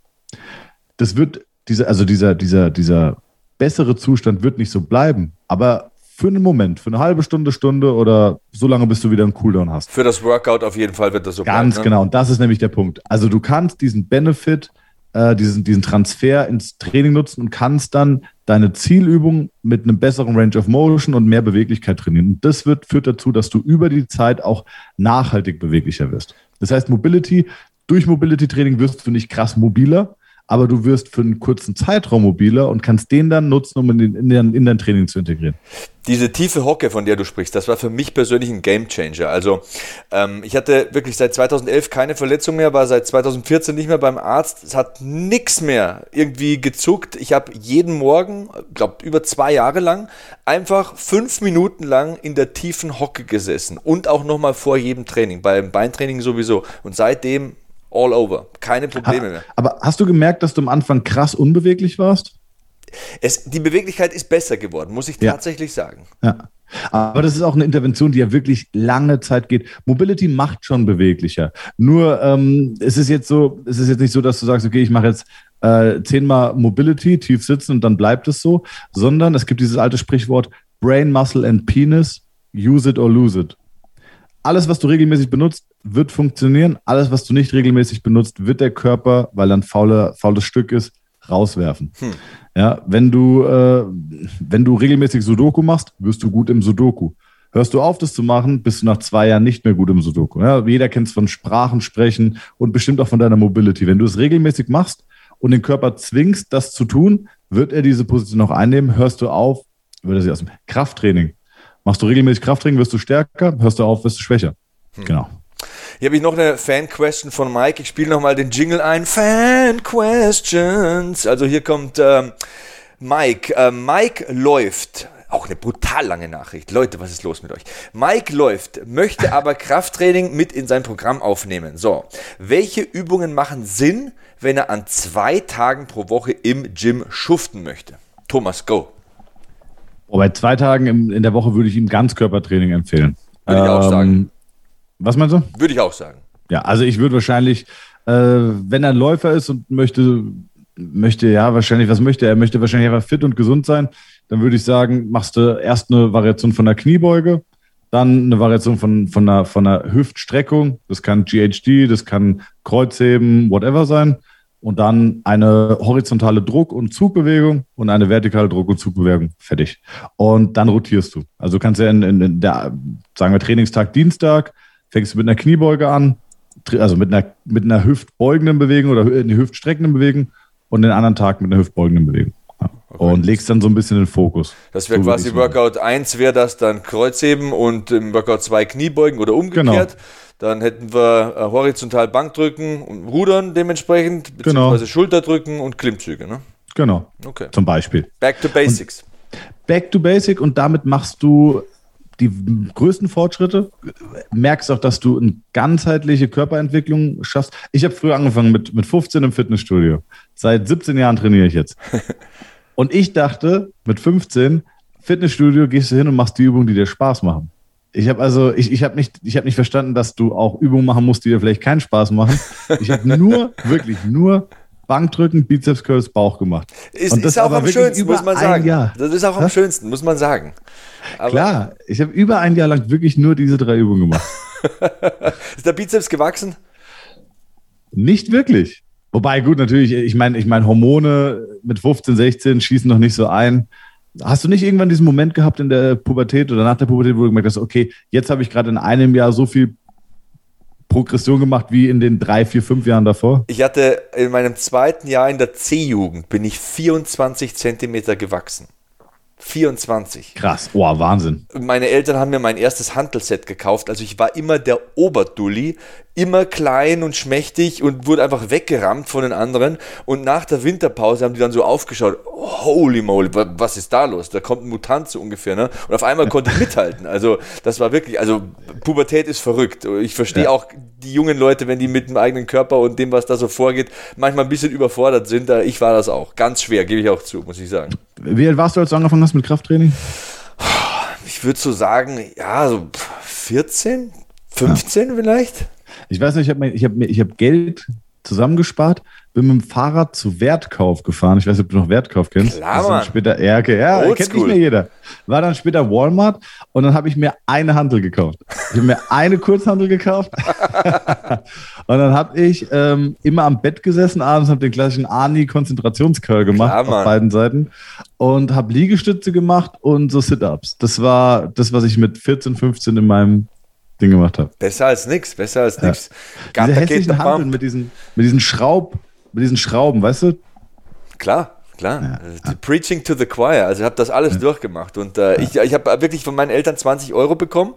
Das wird dieser, also dieser, dieser, dieser bessere Zustand wird nicht so bleiben, aber für einen Moment, für eine halbe Stunde, Stunde oder so lange, bis du wieder einen Cooldown hast. Für das Workout auf jeden Fall wird das so Ganz bleiben, ne? genau, und das ist nämlich der Punkt. Also du kannst diesen Benefit, äh, diesen, diesen Transfer ins Training nutzen und kannst dann deine Zielübung mit einem besseren Range of Motion und mehr Beweglichkeit trainieren. Und das wird, führt dazu, dass du über die Zeit auch nachhaltig beweglicher wirst. Das heißt, Mobility, durch Mobility-Training wirst du nicht krass mobiler, aber du wirst für einen kurzen Zeitraum mobiler und kannst den dann nutzen, um in, den, in, dein, in dein Training zu integrieren. Diese tiefe Hocke, von der du sprichst, das war für mich persönlich ein Gamechanger. Also ähm, ich hatte wirklich seit 2011 keine Verletzung mehr, war seit 2014 nicht mehr beim Arzt. Es hat nichts mehr irgendwie gezuckt. Ich habe jeden Morgen, glaube über zwei Jahre lang, einfach fünf Minuten lang in der tiefen Hocke gesessen und auch nochmal vor jedem Training, beim Beintraining sowieso. Und seitdem all over. Keine Probleme mehr. Aber hast du gemerkt, dass du am Anfang krass unbeweglich warst? Es, die Beweglichkeit ist besser geworden, muss ich tatsächlich ja. sagen. Ja. Aber das ist auch eine Intervention, die ja wirklich lange Zeit geht. Mobility macht schon beweglicher. Nur ähm, es ist jetzt so, es ist jetzt nicht so, dass du sagst, okay, ich mache jetzt äh, zehnmal Mobility, tief sitzen und dann bleibt es so, sondern es gibt dieses alte Sprichwort Brain, Muscle and Penis, use it or lose it. Alles, was du regelmäßig benutzt, wird funktionieren. Alles, was du nicht regelmäßig benutzt, wird der Körper, weil er ein faule, faules Stück ist, rauswerfen. Hm. Ja, wenn du, äh, wenn du regelmäßig Sudoku machst, wirst du gut im Sudoku. Hörst du auf, das zu machen, bist du nach zwei Jahren nicht mehr gut im Sudoku. Ja, jeder kennt es von Sprachen sprechen und bestimmt auch von deiner Mobility. Wenn du es regelmäßig machst und den Körper zwingst, das zu tun, wird er diese Position auch einnehmen. Hörst du auf, würde sie aus dem Krafttraining. Machst du regelmäßig Krafttraining, wirst du stärker, hörst du auf, wirst du schwächer. Hm. Genau. Hier habe ich noch eine Fan-Question von Mike. Ich spiele nochmal den Jingle ein. Fan-Questions. Also hier kommt ähm, Mike. Äh, Mike läuft. Auch eine brutal lange Nachricht. Leute, was ist los mit euch? Mike läuft, möchte aber Krafttraining mit in sein Programm aufnehmen. So, welche Übungen machen Sinn, wenn er an zwei Tagen pro Woche im Gym schuften möchte? Thomas, go. Oh, bei zwei Tagen in, in der Woche würde ich ihm Ganzkörpertraining empfehlen. Würde ich auch sagen. Ähm, was meinst du? Würde ich auch sagen. Ja, also ich würde wahrscheinlich, äh, wenn er Läufer ist und möchte, möchte, ja, wahrscheinlich, was möchte er? Er möchte wahrscheinlich einfach fit und gesund sein. Dann würde ich sagen, machst du erst eine Variation von der Kniebeuge, Dann eine Variation von, von, einer, von einer Hüftstreckung. Das kann GHD, das kann Kreuzheben, whatever sein. Und dann eine horizontale Druck- und Zugbewegung und eine vertikale Druck- und Zugbewegung. Fertig. Und dann rotierst du. Also du kannst ja in, in, der, sagen wir, Trainingstag Dienstag, fängst du mit einer Kniebeuge an, also mit einer, mit einer hüftbeugenden Bewegung oder eine hüftstreckenden Bewegung und den anderen Tag mit einer hüftbeugenden Bewegung. Okay. Und legst dann so ein bisschen den Fokus. Das wäre so quasi Workout 1 wäre das dann Kreuzheben und im Workout 2 Kniebeugen oder umgekehrt. Genau. Dann hätten wir äh, horizontal Bankdrücken und Rudern dementsprechend, genau. beziehungsweise genau. Schulterdrücken und Klimmzüge. Ne? Genau. Okay. Zum Beispiel. Back to Basics. Und back to Basic und damit machst du die größten Fortschritte. Merkst auch, dass du eine ganzheitliche Körperentwicklung schaffst. Ich habe früher angefangen mit, mit 15 im Fitnessstudio. Seit 17 Jahren trainiere ich jetzt. Und ich dachte, mit 15, Fitnessstudio gehst du hin und machst die Übungen, die dir Spaß machen. Ich habe also, ich, ich habe nicht, ich habe nicht verstanden, dass du auch Übungen machen musst, die dir vielleicht keinen Spaß machen. Ich habe nur, wirklich nur Bankdrücken, Bizeps Curls, Bauch gemacht. Ist, ist auch am schönsten, muss man sagen. Jahr. Das ist auch am Was? schönsten, muss man sagen. Aber Klar, ich habe über ein Jahr lang wirklich nur diese drei Übungen gemacht. ist der Bizeps gewachsen? Nicht wirklich. Wobei, gut, natürlich, ich meine, ich meine, Hormone mit 15, 16 schießen noch nicht so ein. Hast du nicht irgendwann diesen Moment gehabt in der Pubertät oder nach der Pubertät, wo du gemerkt hast, okay, jetzt habe ich gerade in einem Jahr so viel Progression gemacht wie in den drei, vier, fünf Jahren davor? Ich hatte in meinem zweiten Jahr in der C-Jugend bin ich 24 Zentimeter gewachsen. 24. Krass, oh, Wahnsinn. Meine Eltern haben mir mein erstes Hantelset gekauft. Also ich war immer der Oberdulli, immer klein und schmächtig und wurde einfach weggerammt von den anderen. Und nach der Winterpause haben die dann so aufgeschaut, holy moly, was ist da los? Da kommt ein Mutant so ungefähr. Ne? Und auf einmal konnte ich mithalten. Also das war wirklich, also Pubertät ist verrückt. Ich verstehe ja. auch die jungen Leute, wenn die mit dem eigenen Körper und dem, was da so vorgeht, manchmal ein bisschen überfordert sind. Ich war das auch. Ganz schwer, gebe ich auch zu, muss ich sagen. Wie alt warst du, als du angefangen hast mit Krafttraining? Ich würde so sagen, ja, so 14, 15 ja. vielleicht. Ich weiß nicht, ich habe ich hab, ich hab Geld zusammengespart, bin mit dem Fahrrad zu Wertkauf gefahren. Ich weiß nicht, ob du noch Wertkauf kennst. Klar, Mann. Später Erke, ja, Old kennt nicht mehr jeder. War dann später Walmart und dann habe ich mir eine Handel gekauft. Ich habe mir eine Kurzhandel gekauft und dann habe ich ähm, immer am Bett gesessen abends, habe den klassischen Ani-Konzentrationscurl gemacht Klar, auf beiden Seiten und habe Liegestütze gemacht und so Sit-Ups. Das war das, was ich mit 14, 15 in meinem Ding gemacht habe. Besser als nichts, besser als ja. nichts. Diese hässlichen Handeln mit diesen, mit diesen Schraub, mit diesen Schrauben, weißt du? Klar, klar. Ja, ja. Preaching to the choir. Also ich habe das alles ja. durchgemacht und äh, ich, ich habe wirklich von meinen Eltern 20 Euro bekommen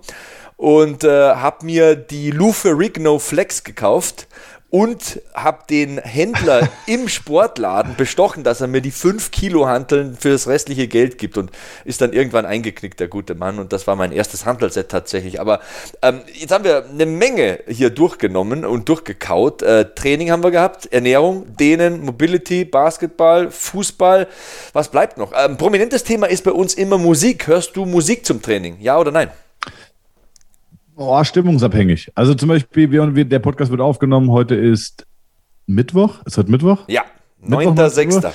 und äh, habe mir die Lufe Rigno Flex gekauft und habe den Händler im Sportladen bestochen, dass er mir die 5 Kilo Hanteln für das restliche Geld gibt und ist dann irgendwann eingeknickt, der gute Mann. Und das war mein erstes Hantelset tatsächlich. Aber ähm, jetzt haben wir eine Menge hier durchgenommen und durchgekaut. Äh, Training haben wir gehabt, Ernährung, Dehnen, Mobility, Basketball, Fußball. Was bleibt noch? Ähm, prominentes Thema ist bei uns immer Musik. Hörst du Musik zum Training? Ja oder nein? Oh, stimmungsabhängig. Also zum Beispiel, wir, der Podcast wird aufgenommen. Heute ist Mittwoch. Ist heute Mittwoch? Ja, 9.6.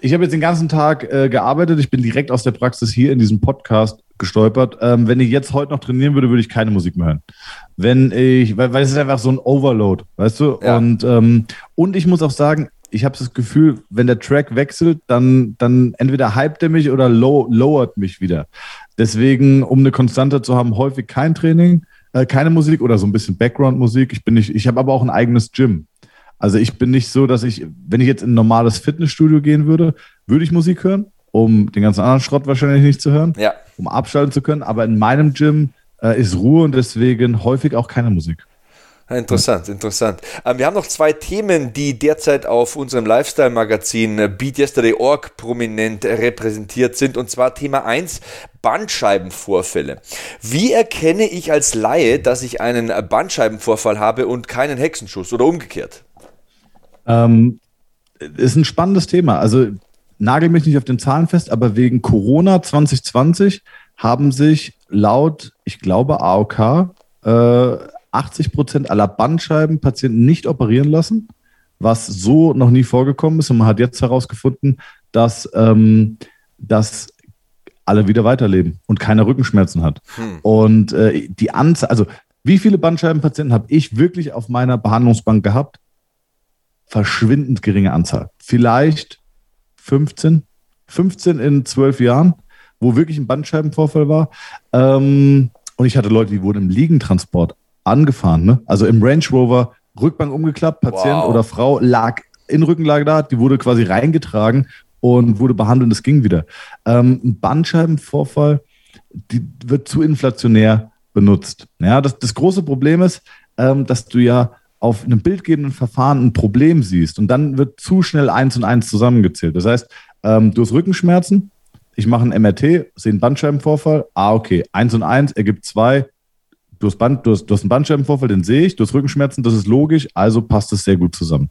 Ich habe jetzt den ganzen Tag äh, gearbeitet. Ich bin direkt aus der Praxis hier in diesem Podcast gestolpert. Ähm, wenn ich jetzt heute noch trainieren würde, würde ich keine Musik mehr hören. Wenn ich, weil, weil es ist einfach so ein Overload, weißt du? Ja. Und, ähm, und ich muss auch sagen, ich habe das Gefühl, wenn der Track wechselt, dann, dann entweder hypt er mich oder low, lowert mich wieder. Deswegen, um eine Konstante zu haben, häufig kein Training äh, keine Musik oder so ein bisschen Background-Musik. Ich bin nicht, ich habe aber auch ein eigenes Gym. Also ich bin nicht so, dass ich, wenn ich jetzt in ein normales Fitnessstudio gehen würde, würde ich Musik hören, um den ganzen anderen Schrott wahrscheinlich nicht zu hören, ja. um abschalten zu können. Aber in meinem Gym äh, ist Ruhe und deswegen häufig auch keine Musik. Interessant, interessant. Ähm, wir haben noch zwei Themen, die derzeit auf unserem Lifestyle-Magazin äh, Beat Yesterday Org prominent repräsentiert sind. Und zwar Thema 1, Bandscheibenvorfälle. Wie erkenne ich als Laie, dass ich einen Bandscheibenvorfall habe und keinen Hexenschuss oder umgekehrt? Ähm, ist ein spannendes Thema. Also nagel mich nicht auf den Zahlen fest, aber wegen Corona 2020 haben sich laut, ich glaube, AOK äh, 80 Prozent aller Bandscheibenpatienten nicht operieren lassen, was so noch nie vorgekommen ist. Und man hat jetzt herausgefunden, dass, ähm, dass alle wieder weiterleben und keine Rückenschmerzen hat. Hm. Und äh, die Anzahl, also wie viele Bandscheibenpatienten habe ich wirklich auf meiner Behandlungsbank gehabt? Verschwindend geringe Anzahl. Vielleicht 15, 15 in zwölf Jahren, wo wirklich ein Bandscheibenvorfall war. Ähm, und ich hatte Leute, die wurden im Liegentransport angefahren, ne? Also im Range Rover, Rückbank umgeklappt, Patient wow. oder Frau lag in Rückenlage da, die wurde quasi reingetragen und wurde behandelt und es ging wieder. Ähm, ein Bandscheibenvorfall, die wird zu inflationär benutzt. Ja, das, das große Problem ist, ähm, dass du ja auf einem bildgebenden Verfahren ein Problem siehst und dann wird zu schnell eins und eins zusammengezählt. Das heißt, ähm, du hast Rückenschmerzen, ich mache ein MRT, sehe einen Bandscheibenvorfall, ah, okay, eins und eins ergibt zwei, du hast, Band, du, hast, du hast einen Bandscheibenvorfall, den sehe ich, du hast Rückenschmerzen, das ist logisch, also passt es sehr gut zusammen.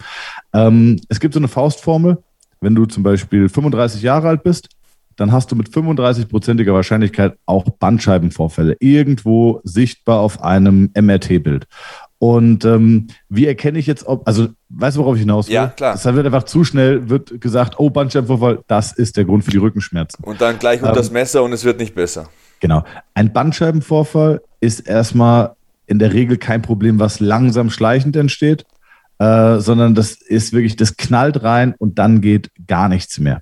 Ähm, es gibt so eine Faustformel, wenn du zum Beispiel 35 Jahre alt bist, dann hast du mit 35-prozentiger Wahrscheinlichkeit auch Bandscheibenvorfälle irgendwo sichtbar auf einem MRT-Bild. Und ähm, wie erkenne ich jetzt, ob, also weißt du, worauf ich hinaus will? Ja, klar. Das wird einfach zu schnell, wird gesagt, oh, Bandscheibenvorfall, das ist der Grund für die Rückenschmerzen. Und dann gleich um ähm, das Messer und es wird nicht besser. Genau. Ein Bandscheibenvorfall ist erstmal in der Regel kein Problem, was langsam schleichend entsteht, äh, sondern das ist wirklich, das knallt rein und dann geht gar nichts mehr.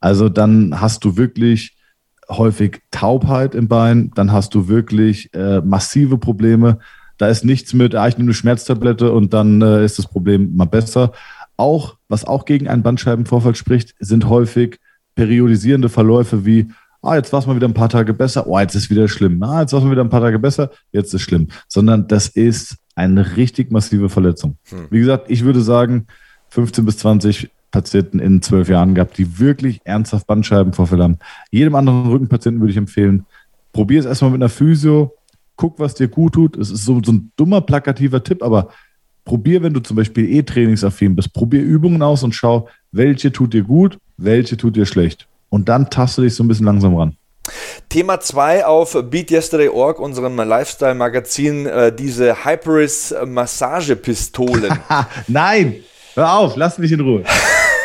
Also dann hast du wirklich häufig Taubheit im Bein, dann hast du wirklich äh, massive Probleme. Da ist nichts mit, ah, ich nehme eine Schmerztablette und dann äh, ist das Problem mal besser. Auch, was auch gegen einen Bandscheibenvorfall spricht, sind häufig periodisierende Verläufe wie, ah, jetzt war es mal wieder ein paar Tage besser, oh, jetzt ist wieder schlimm, ah, jetzt war es mal wieder ein paar Tage besser, jetzt ist schlimm. Sondern das ist eine richtig massive Verletzung. Hm. Wie gesagt, ich würde sagen, 15 bis 20 Patienten in zwölf Jahren gehabt, die wirklich ernsthaft Bandscheibenvorfälle haben. Jedem anderen Rückenpatienten würde ich empfehlen, probier es erstmal mit einer Physio, guck, was dir gut tut. Es ist so, so ein dummer, plakativer Tipp, aber probier, wenn du zum Beispiel eh trainingsaffin bist, probier Übungen aus und schau, welche tut dir gut, welche tut dir schlecht. Und dann taste dich so ein bisschen langsam ran. Thema 2 auf BeatYesterday.org, unserem Lifestyle-Magazin, äh, diese Hyperis Massagepistolen. Nein, hör auf, lass mich in Ruhe.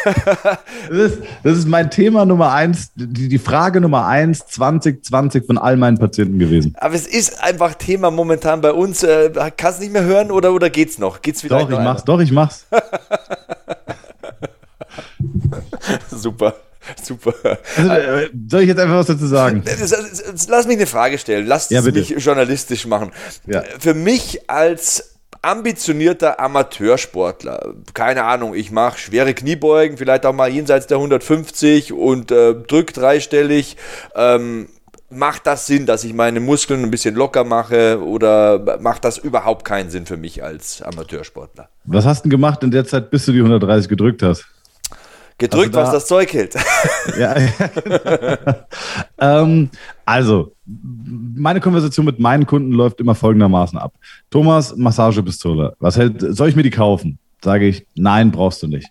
das, ist, das ist mein Thema Nummer eins, die, die Frage Nummer eins 2020 von all meinen Patienten gewesen. Aber es ist einfach Thema momentan bei uns. Äh, kannst du nicht mehr hören oder, oder geht's noch? Geht's wieder? Doch, ich mach's, doch, ich mach's. Super. Super. Also, äh, soll ich jetzt einfach was dazu sagen? Lass mich eine Frage stellen. Lass ja, mich journalistisch machen. Ja. Für mich als ambitionierter Amateursportler, keine Ahnung, ich mache schwere Kniebeugen, vielleicht auch mal jenseits der 150 und äh, drück dreistellig. Ähm, macht das Sinn, dass ich meine Muskeln ein bisschen locker mache oder macht das überhaupt keinen Sinn für mich als Amateursportler? Was hast du denn gemacht in der Zeit, bis du die 130 gedrückt hast? Gedrückt, also da, was das Zeug hält. Ja, ja. ähm, also, meine Konversation mit meinen Kunden läuft immer folgendermaßen ab. Thomas, Massagepistole. Was hält, soll ich mir die kaufen? Sage ich, nein, brauchst du nicht.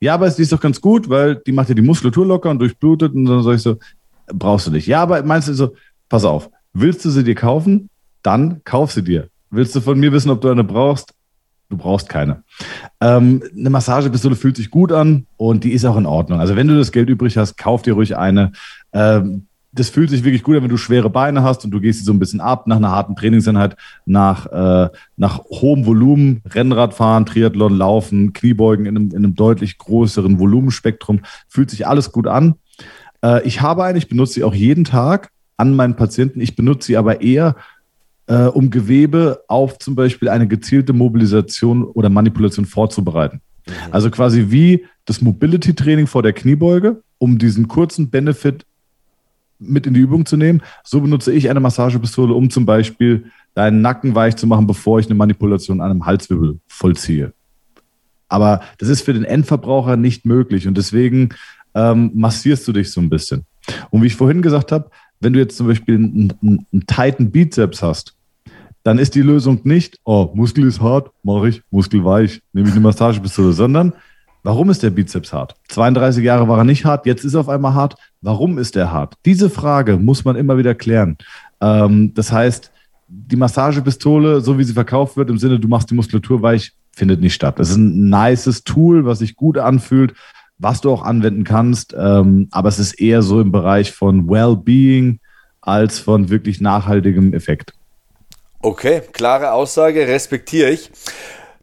Ja, aber die ist doch ganz gut, weil die macht ja die Muskulatur locker und durchblutet. Und dann sage ich so, brauchst du nicht. Ja, aber meinst du so, pass auf, willst du sie dir kaufen? Dann kauf sie dir. Willst du von mir wissen, ob du eine brauchst? Du brauchst keine. Ähm, eine Massagepistole fühlt sich gut an und die ist auch in Ordnung. Also wenn du das Geld übrig hast, kauf dir ruhig eine. Ähm, das fühlt sich wirklich gut an, wenn du schwere Beine hast und du gehst sie so ein bisschen ab nach einer harten Trainingseinheit, nach, äh, nach hohem Volumen, Rennradfahren, Triathlon, Laufen, Kniebeugen in einem, in einem deutlich größeren Volumenspektrum. Fühlt sich alles gut an. Äh, ich habe eine, ich benutze sie auch jeden Tag an meinen Patienten. Ich benutze sie aber eher äh, um Gewebe auf zum Beispiel eine gezielte Mobilisation oder Manipulation vorzubereiten. Mhm. Also quasi wie das Mobility-Training vor der Kniebeuge, um diesen kurzen Benefit mit in die Übung zu nehmen. So benutze ich eine Massagepistole, um zum Beispiel deinen Nacken weich zu machen, bevor ich eine Manipulation an einem Halswirbel vollziehe. Aber das ist für den Endverbraucher nicht möglich und deswegen ähm, massierst du dich so ein bisschen. Und wie ich vorhin gesagt habe, wenn du jetzt zum Beispiel einen, einen, einen tighten Bizeps hast, dann ist die Lösung nicht, oh, Muskel ist hart, mache ich, Muskel weich, nehme ich eine Massagepistole, sondern warum ist der Bizeps hart? 32 Jahre war er nicht hart, jetzt ist er auf einmal hart. Warum ist er hart? Diese Frage muss man immer wieder klären. Ähm, das heißt, die Massagepistole, so wie sie verkauft wird, im Sinne, du machst die Muskulatur weich, findet nicht statt. Das ist ein nices Tool, was sich gut anfühlt, was du auch anwenden kannst. Ähm, aber es ist eher so im Bereich von Well-Being als von wirklich nachhaltigem Effekt. Okay, klare Aussage, respektiere ich.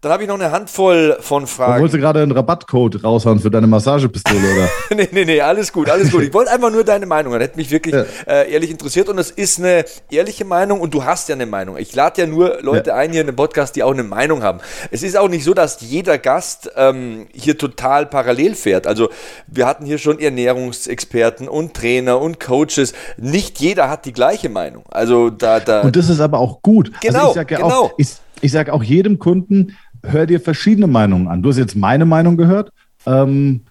Dann habe ich noch eine Handvoll von Fragen. Wolltest du gerade einen Rabattcode raushauen für deine Massagepistole, oder? nee, nee, nee, alles gut, alles gut. Ich wollte einfach nur deine Meinung. Das hätte mich wirklich ja. äh, ehrlich interessiert. Und es ist eine ehrliche Meinung und du hast ja eine Meinung. Ich lade ja nur Leute ja. ein hier in den Podcast, die auch eine Meinung haben. Es ist auch nicht so, dass jeder Gast ähm, hier total parallel fährt. Also wir hatten hier schon Ernährungsexperten und Trainer und Coaches. Nicht jeder hat die gleiche Meinung. Also da, da. Und das ist aber auch gut. Also genau, also ich ja genau. Auch, ich, ich sage auch jedem Kunden, hör dir verschiedene Meinungen an. Du hast jetzt meine Meinung gehört. Ähm,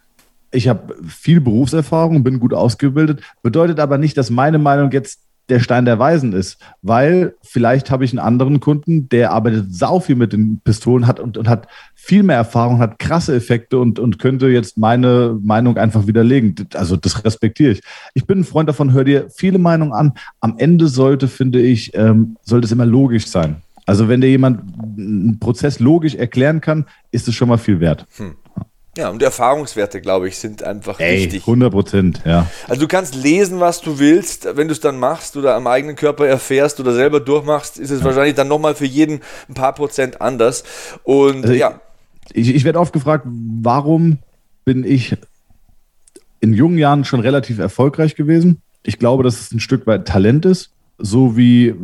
ich habe viel Berufserfahrung, bin gut ausgebildet, bedeutet aber nicht, dass meine Meinung jetzt der Stein der Weisen ist, weil vielleicht habe ich einen anderen Kunden, der arbeitet sau viel mit den Pistolen hat und, und hat viel mehr Erfahrung, hat krasse Effekte und, und könnte jetzt meine Meinung einfach widerlegen. Also das respektiere ich. Ich bin ein Freund davon, hör dir viele Meinungen an. Am Ende sollte, finde ich, ähm, sollte es immer logisch sein. Also wenn dir jemand einen Prozess logisch erklären kann, ist es schon mal viel wert. Hm. Ja, und Erfahrungswerte, glaube ich, sind einfach Ey, wichtig. 100 Prozent, ja. Also du kannst lesen, was du willst. Wenn du es dann machst oder am eigenen Körper erfährst oder selber durchmachst, ist es ja. wahrscheinlich dann nochmal für jeden ein paar Prozent anders. Und also ja. Ich, ich werde oft gefragt, warum bin ich in jungen Jahren schon relativ erfolgreich gewesen? Ich glaube, dass es ein Stück weit Talent ist so wie,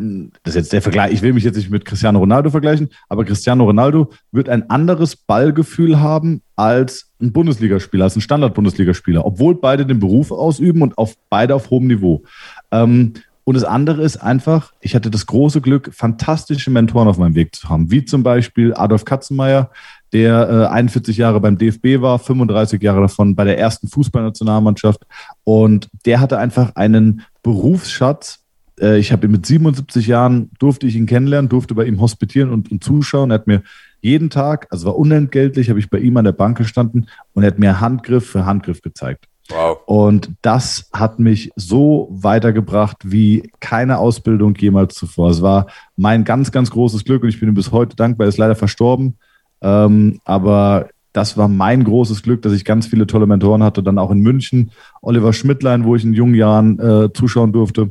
das ist jetzt der Vergleich, ich will mich jetzt nicht mit Cristiano Ronaldo vergleichen, aber Cristiano Ronaldo wird ein anderes Ballgefühl haben als ein Bundesligaspieler, als ein Standard-Bundesligaspieler, obwohl beide den Beruf ausüben und auf beide auf hohem Niveau. Ähm, und das andere ist einfach, ich hatte das große Glück, fantastische Mentoren auf meinem Weg zu haben, wie zum Beispiel Adolf Katzenmeier, der äh, 41 Jahre beim DFB war, 35 Jahre davon bei der ersten Fußballnationalmannschaft. Und der hatte einfach einen Berufsschatz, äh, ich habe ihn mit 77 Jahren, durfte ich ihn kennenlernen, durfte bei ihm hospitieren und, und zuschauen. Er hat mir jeden Tag, also war unentgeltlich, habe ich bei ihm an der Bank gestanden und er hat mir Handgriff für Handgriff gezeigt. Wow. Und das hat mich so weitergebracht wie keine Ausbildung jemals zuvor. Es war mein ganz, ganz großes Glück und ich bin ihm bis heute dankbar. Er ist leider verstorben. Ähm, aber das war mein großes Glück, dass ich ganz viele tolle Mentoren hatte. Dann auch in München, Oliver Schmidtlein, wo ich in jungen Jahren äh, zuschauen durfte.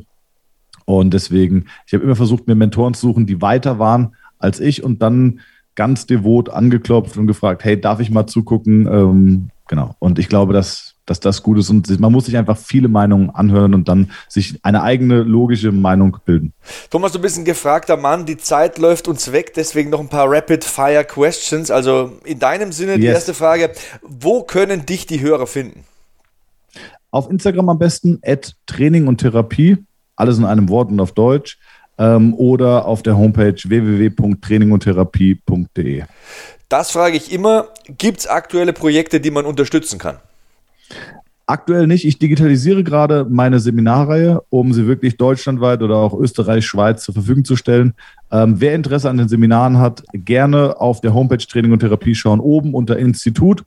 Und deswegen, ich habe immer versucht, mir Mentoren zu suchen, die weiter waren als ich und dann ganz devot angeklopft und gefragt, hey, darf ich mal zugucken? Ähm, genau. Und ich glaube, dass, dass das gut ist. Und man muss sich einfach viele Meinungen anhören und dann sich eine eigene logische Meinung bilden. Thomas, du bist ein gefragter Mann. Die Zeit läuft uns weg. Deswegen noch ein paar Rapid-Fire-Questions. Also in deinem Sinne die yes. erste Frage. Wo können dich die Hörer finden? Auf Instagram am besten, at Training und Therapie alles in einem Wort und auf Deutsch. Ähm, oder auf der Homepage www.trainingundtherapie.de. Das frage ich immer. Gibt es aktuelle Projekte, die man unterstützen kann? Aktuell nicht. Ich digitalisiere gerade meine Seminarreihe, um sie wirklich deutschlandweit oder auch Österreich, Schweiz zur Verfügung zu stellen. Ähm, wer Interesse an den Seminaren hat, gerne auf der Homepage Training und Therapie schauen, oben unter Institut.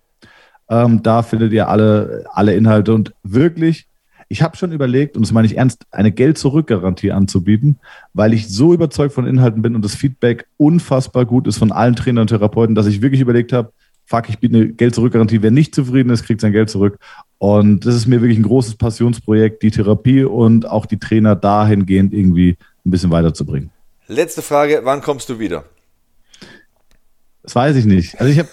Ähm, da findet ihr alle, alle Inhalte und wirklich ich habe schon überlegt, und das meine ich ernst, eine Geld-Zurück-Garantie anzubieten, weil ich so überzeugt von Inhalten bin und das Feedback unfassbar gut ist von allen Trainern und Therapeuten, dass ich wirklich überlegt habe, fuck, ich biete eine Geld-Zurück-Garantie. Wer nicht zufrieden ist, kriegt sein Geld zurück. Und das ist mir wirklich ein großes Passionsprojekt, die Therapie und auch die Trainer dahingehend irgendwie ein bisschen weiterzubringen. Letzte Frage, wann kommst du wieder? Das weiß ich nicht. Also ich habe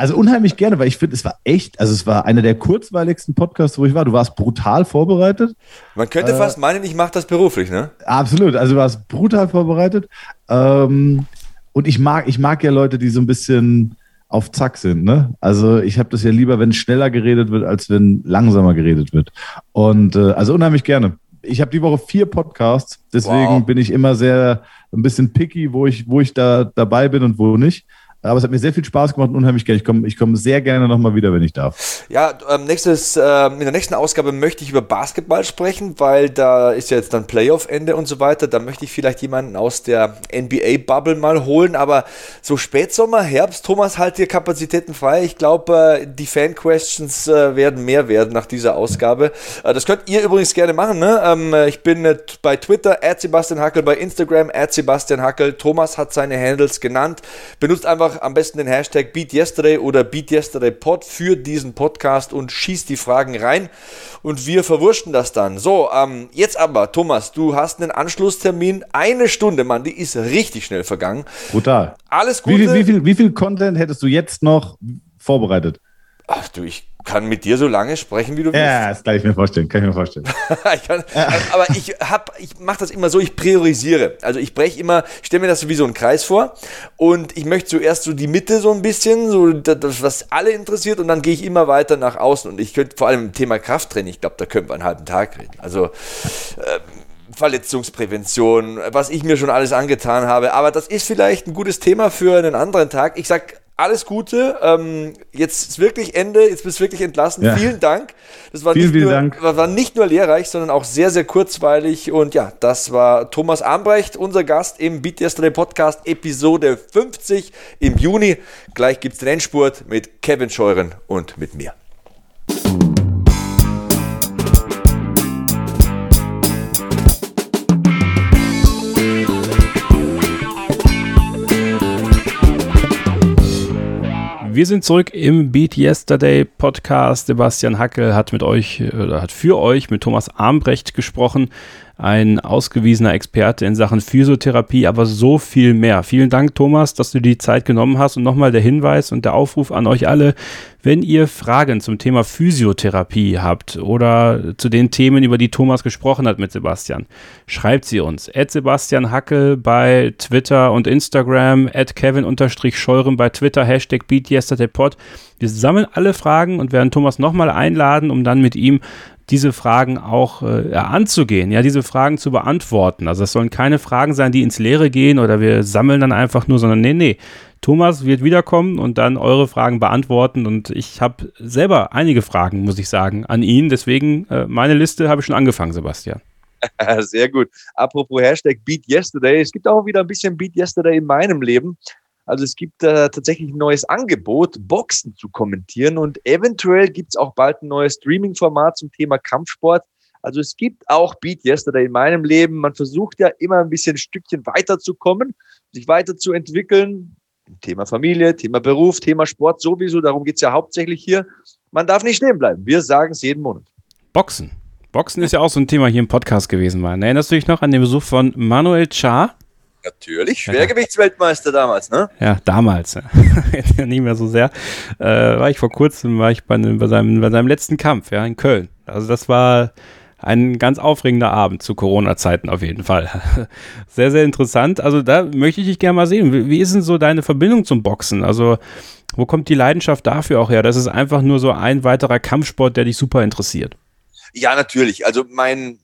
also unheimlich gerne, weil ich finde, es war echt, also es war einer der kurzweiligsten Podcasts, wo ich war. Du warst brutal vorbereitet. Man könnte äh, fast meinen, ich mache das beruflich, ne? Absolut. Also du warst brutal vorbereitet. Ähm, und ich mag, ich mag ja Leute, die so ein bisschen auf Zack sind. Ne? Also ich habe das ja lieber, wenn schneller geredet wird, als wenn langsamer geredet wird. Und äh, also unheimlich gerne. Ich habe die Woche vier Podcasts, deswegen wow. bin ich immer sehr ein bisschen picky, wo ich, wo ich da dabei bin und wo nicht. Aber es hat mir sehr viel Spaß gemacht und unheimlich gerne. Ich komme ich komm sehr gerne nochmal wieder, wenn ich darf. Ja, ähm, nächstes, äh, in der nächsten Ausgabe möchte ich über Basketball sprechen, weil da ist ja jetzt dann Playoff-Ende und so weiter. Da möchte ich vielleicht jemanden aus der NBA-Bubble mal holen. Aber so Spätsommer, Herbst, Thomas, halt dir Kapazitäten frei. Ich glaube, äh, die Fan-Questions äh, werden mehr werden nach dieser Ausgabe. Äh, das könnt ihr übrigens gerne machen. Ne? Ähm, ich bin äh, bei Twitter, at Sebastian Hackel, bei Instagram, at Sebastian Hackel. Thomas hat seine Handles genannt. Benutzt einfach einfach am besten den Hashtag BeatYesterday oder BeatYesterdayPod für diesen Podcast und schießt die Fragen rein und wir verwurschten das dann. So, ähm, jetzt aber, Thomas, du hast einen Anschlusstermin. Eine Stunde, Mann, die ist richtig schnell vergangen. Brutal. Alles Gute. Wie viel, wie viel, wie viel Content hättest du jetzt noch vorbereitet? Ach du, ich kann mit dir so lange sprechen, wie du willst. Ja, das kann ich mir vorstellen, kann ich mir vorstellen. ich kann, aber ich hab, ich mache das immer so, ich priorisiere. Also ich breche immer, ich stelle mir das so wie so einen Kreis vor und ich möchte zuerst so die Mitte so ein bisschen, so das, was alle interessiert und dann gehe ich immer weiter nach außen und ich könnte vor allem im Thema Krafttraining, ich glaube, da können wir einen halben Tag reden. Also äh, Verletzungsprävention, was ich mir schon alles angetan habe. Aber das ist vielleicht ein gutes Thema für einen anderen Tag. Ich sag alles Gute. Ähm, jetzt ist wirklich Ende, jetzt bist du wirklich entlassen. Ja. Vielen Dank. Das war, vielen, nicht nur, Dank. war nicht nur lehrreich, sondern auch sehr, sehr kurzweilig. Und ja, das war Thomas Ambrecht, unser Gast im Beat Yesterday Podcast, Episode 50 im Juni. Gleich gibt es den Endspurt mit Kevin Scheuren und mit mir. Wir sind zurück im Beat Yesterday Podcast. Sebastian Hackel hat mit euch oder hat für euch mit Thomas Armbrecht gesprochen ein ausgewiesener Experte in Sachen Physiotherapie, aber so viel mehr. Vielen Dank, Thomas, dass du die Zeit genommen hast. Und nochmal der Hinweis und der Aufruf an euch alle, wenn ihr Fragen zum Thema Physiotherapie habt oder zu den Themen, über die Thomas gesprochen hat mit Sebastian, schreibt sie uns. At Sebastian Hackel bei Twitter und Instagram, at Kevin-Scheuren bei Twitter, Hashtag BeatYesterdayPod. Wir sammeln alle Fragen und werden Thomas nochmal einladen, um dann mit ihm diese Fragen auch äh, anzugehen, ja, diese Fragen zu beantworten. Also es sollen keine Fragen sein, die ins Leere gehen oder wir sammeln dann einfach nur, sondern nee, nee. Thomas wird wiederkommen und dann eure Fragen beantworten und ich habe selber einige Fragen, muss ich sagen, an ihn. Deswegen äh, meine Liste habe ich schon angefangen, Sebastian. Sehr gut. Apropos Hashtag Beat Yesterday. Es gibt auch wieder ein bisschen Beat Yesterday in meinem Leben. Also es gibt äh, tatsächlich ein neues Angebot, Boxen zu kommentieren und eventuell gibt es auch bald ein neues Streaming-Format zum Thema Kampfsport. Also es gibt auch Beat Yesterday in meinem Leben. Man versucht ja immer ein bisschen ein Stückchen weiterzukommen, sich weiterzuentwickeln. Thema Familie, Thema Beruf, Thema Sport sowieso. Darum geht es ja hauptsächlich hier. Man darf nicht stehen bleiben. Wir sagen es jeden Monat. Boxen. Boxen ist ja auch so ein Thema hier im Podcast gewesen. Mann. Erinnerst du dich noch an den Besuch von Manuel Cha? Natürlich, Schwergewichtsweltmeister damals, ne? Ja, damals. Ja. Nicht mehr so sehr. Äh, war ich vor kurzem, war ich bei, bei, seinem, bei seinem letzten Kampf, ja, in Köln. Also das war ein ganz aufregender Abend zu Corona-Zeiten auf jeden Fall. Sehr, sehr interessant. Also da möchte ich dich gerne mal sehen. Wie, wie ist denn so deine Verbindung zum Boxen? Also wo kommt die Leidenschaft dafür auch her? Das ist einfach nur so ein weiterer Kampfsport, der dich super interessiert. Ja, natürlich. Also mein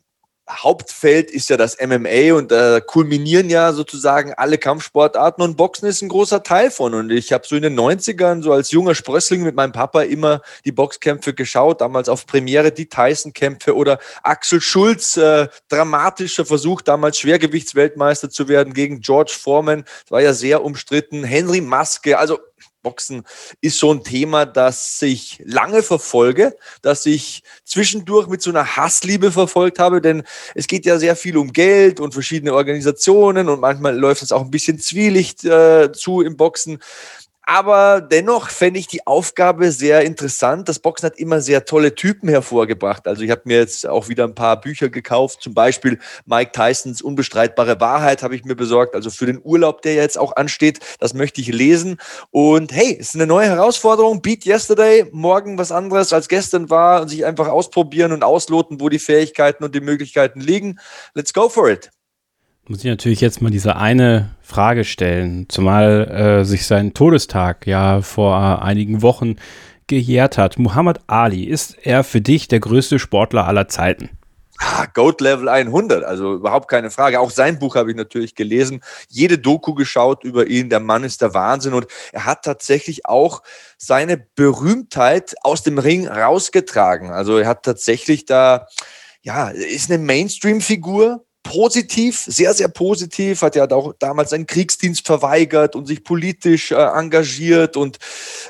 Hauptfeld ist ja das MMA und da kulminieren ja sozusagen alle Kampfsportarten und Boxen ist ein großer Teil von. Und ich habe so in den 90ern, so als junger Sprössling mit meinem Papa immer die Boxkämpfe geschaut, damals auf Premiere die Tyson-Kämpfe oder Axel Schulz, äh, dramatischer Versuch, damals Schwergewichtsweltmeister zu werden gegen George Foreman, war ja sehr umstritten, Henry Maske, also Boxen ist so ein Thema, das ich lange verfolge, das ich zwischendurch mit so einer Hassliebe verfolgt habe, denn es geht ja sehr viel um Geld und verschiedene Organisationen und manchmal läuft es auch ein bisschen zwielicht äh, zu im Boxen. Aber dennoch fände ich die Aufgabe sehr interessant. Das Boxen hat immer sehr tolle Typen hervorgebracht. Also ich habe mir jetzt auch wieder ein paar Bücher gekauft, zum Beispiel Mike Tysons Unbestreitbare Wahrheit habe ich mir besorgt. Also für den Urlaub, der jetzt auch ansteht, das möchte ich lesen. Und hey, es ist eine neue Herausforderung. Beat Yesterday, morgen was anderes als gestern war und sich einfach ausprobieren und ausloten, wo die Fähigkeiten und die Möglichkeiten liegen. Let's go for it. Muss ich natürlich jetzt mal diese eine Frage stellen, zumal äh, sich sein Todestag ja vor einigen Wochen gejährt hat. Muhammad Ali, ist er für dich der größte Sportler aller Zeiten? Goat Level 100, also überhaupt keine Frage. Auch sein Buch habe ich natürlich gelesen, jede Doku geschaut über ihn. Der Mann ist der Wahnsinn und er hat tatsächlich auch seine Berühmtheit aus dem Ring rausgetragen. Also er hat tatsächlich da, ja, ist eine Mainstream-Figur, positiv, sehr, sehr positiv, hat ja auch damals seinen Kriegsdienst verweigert und sich politisch äh, engagiert und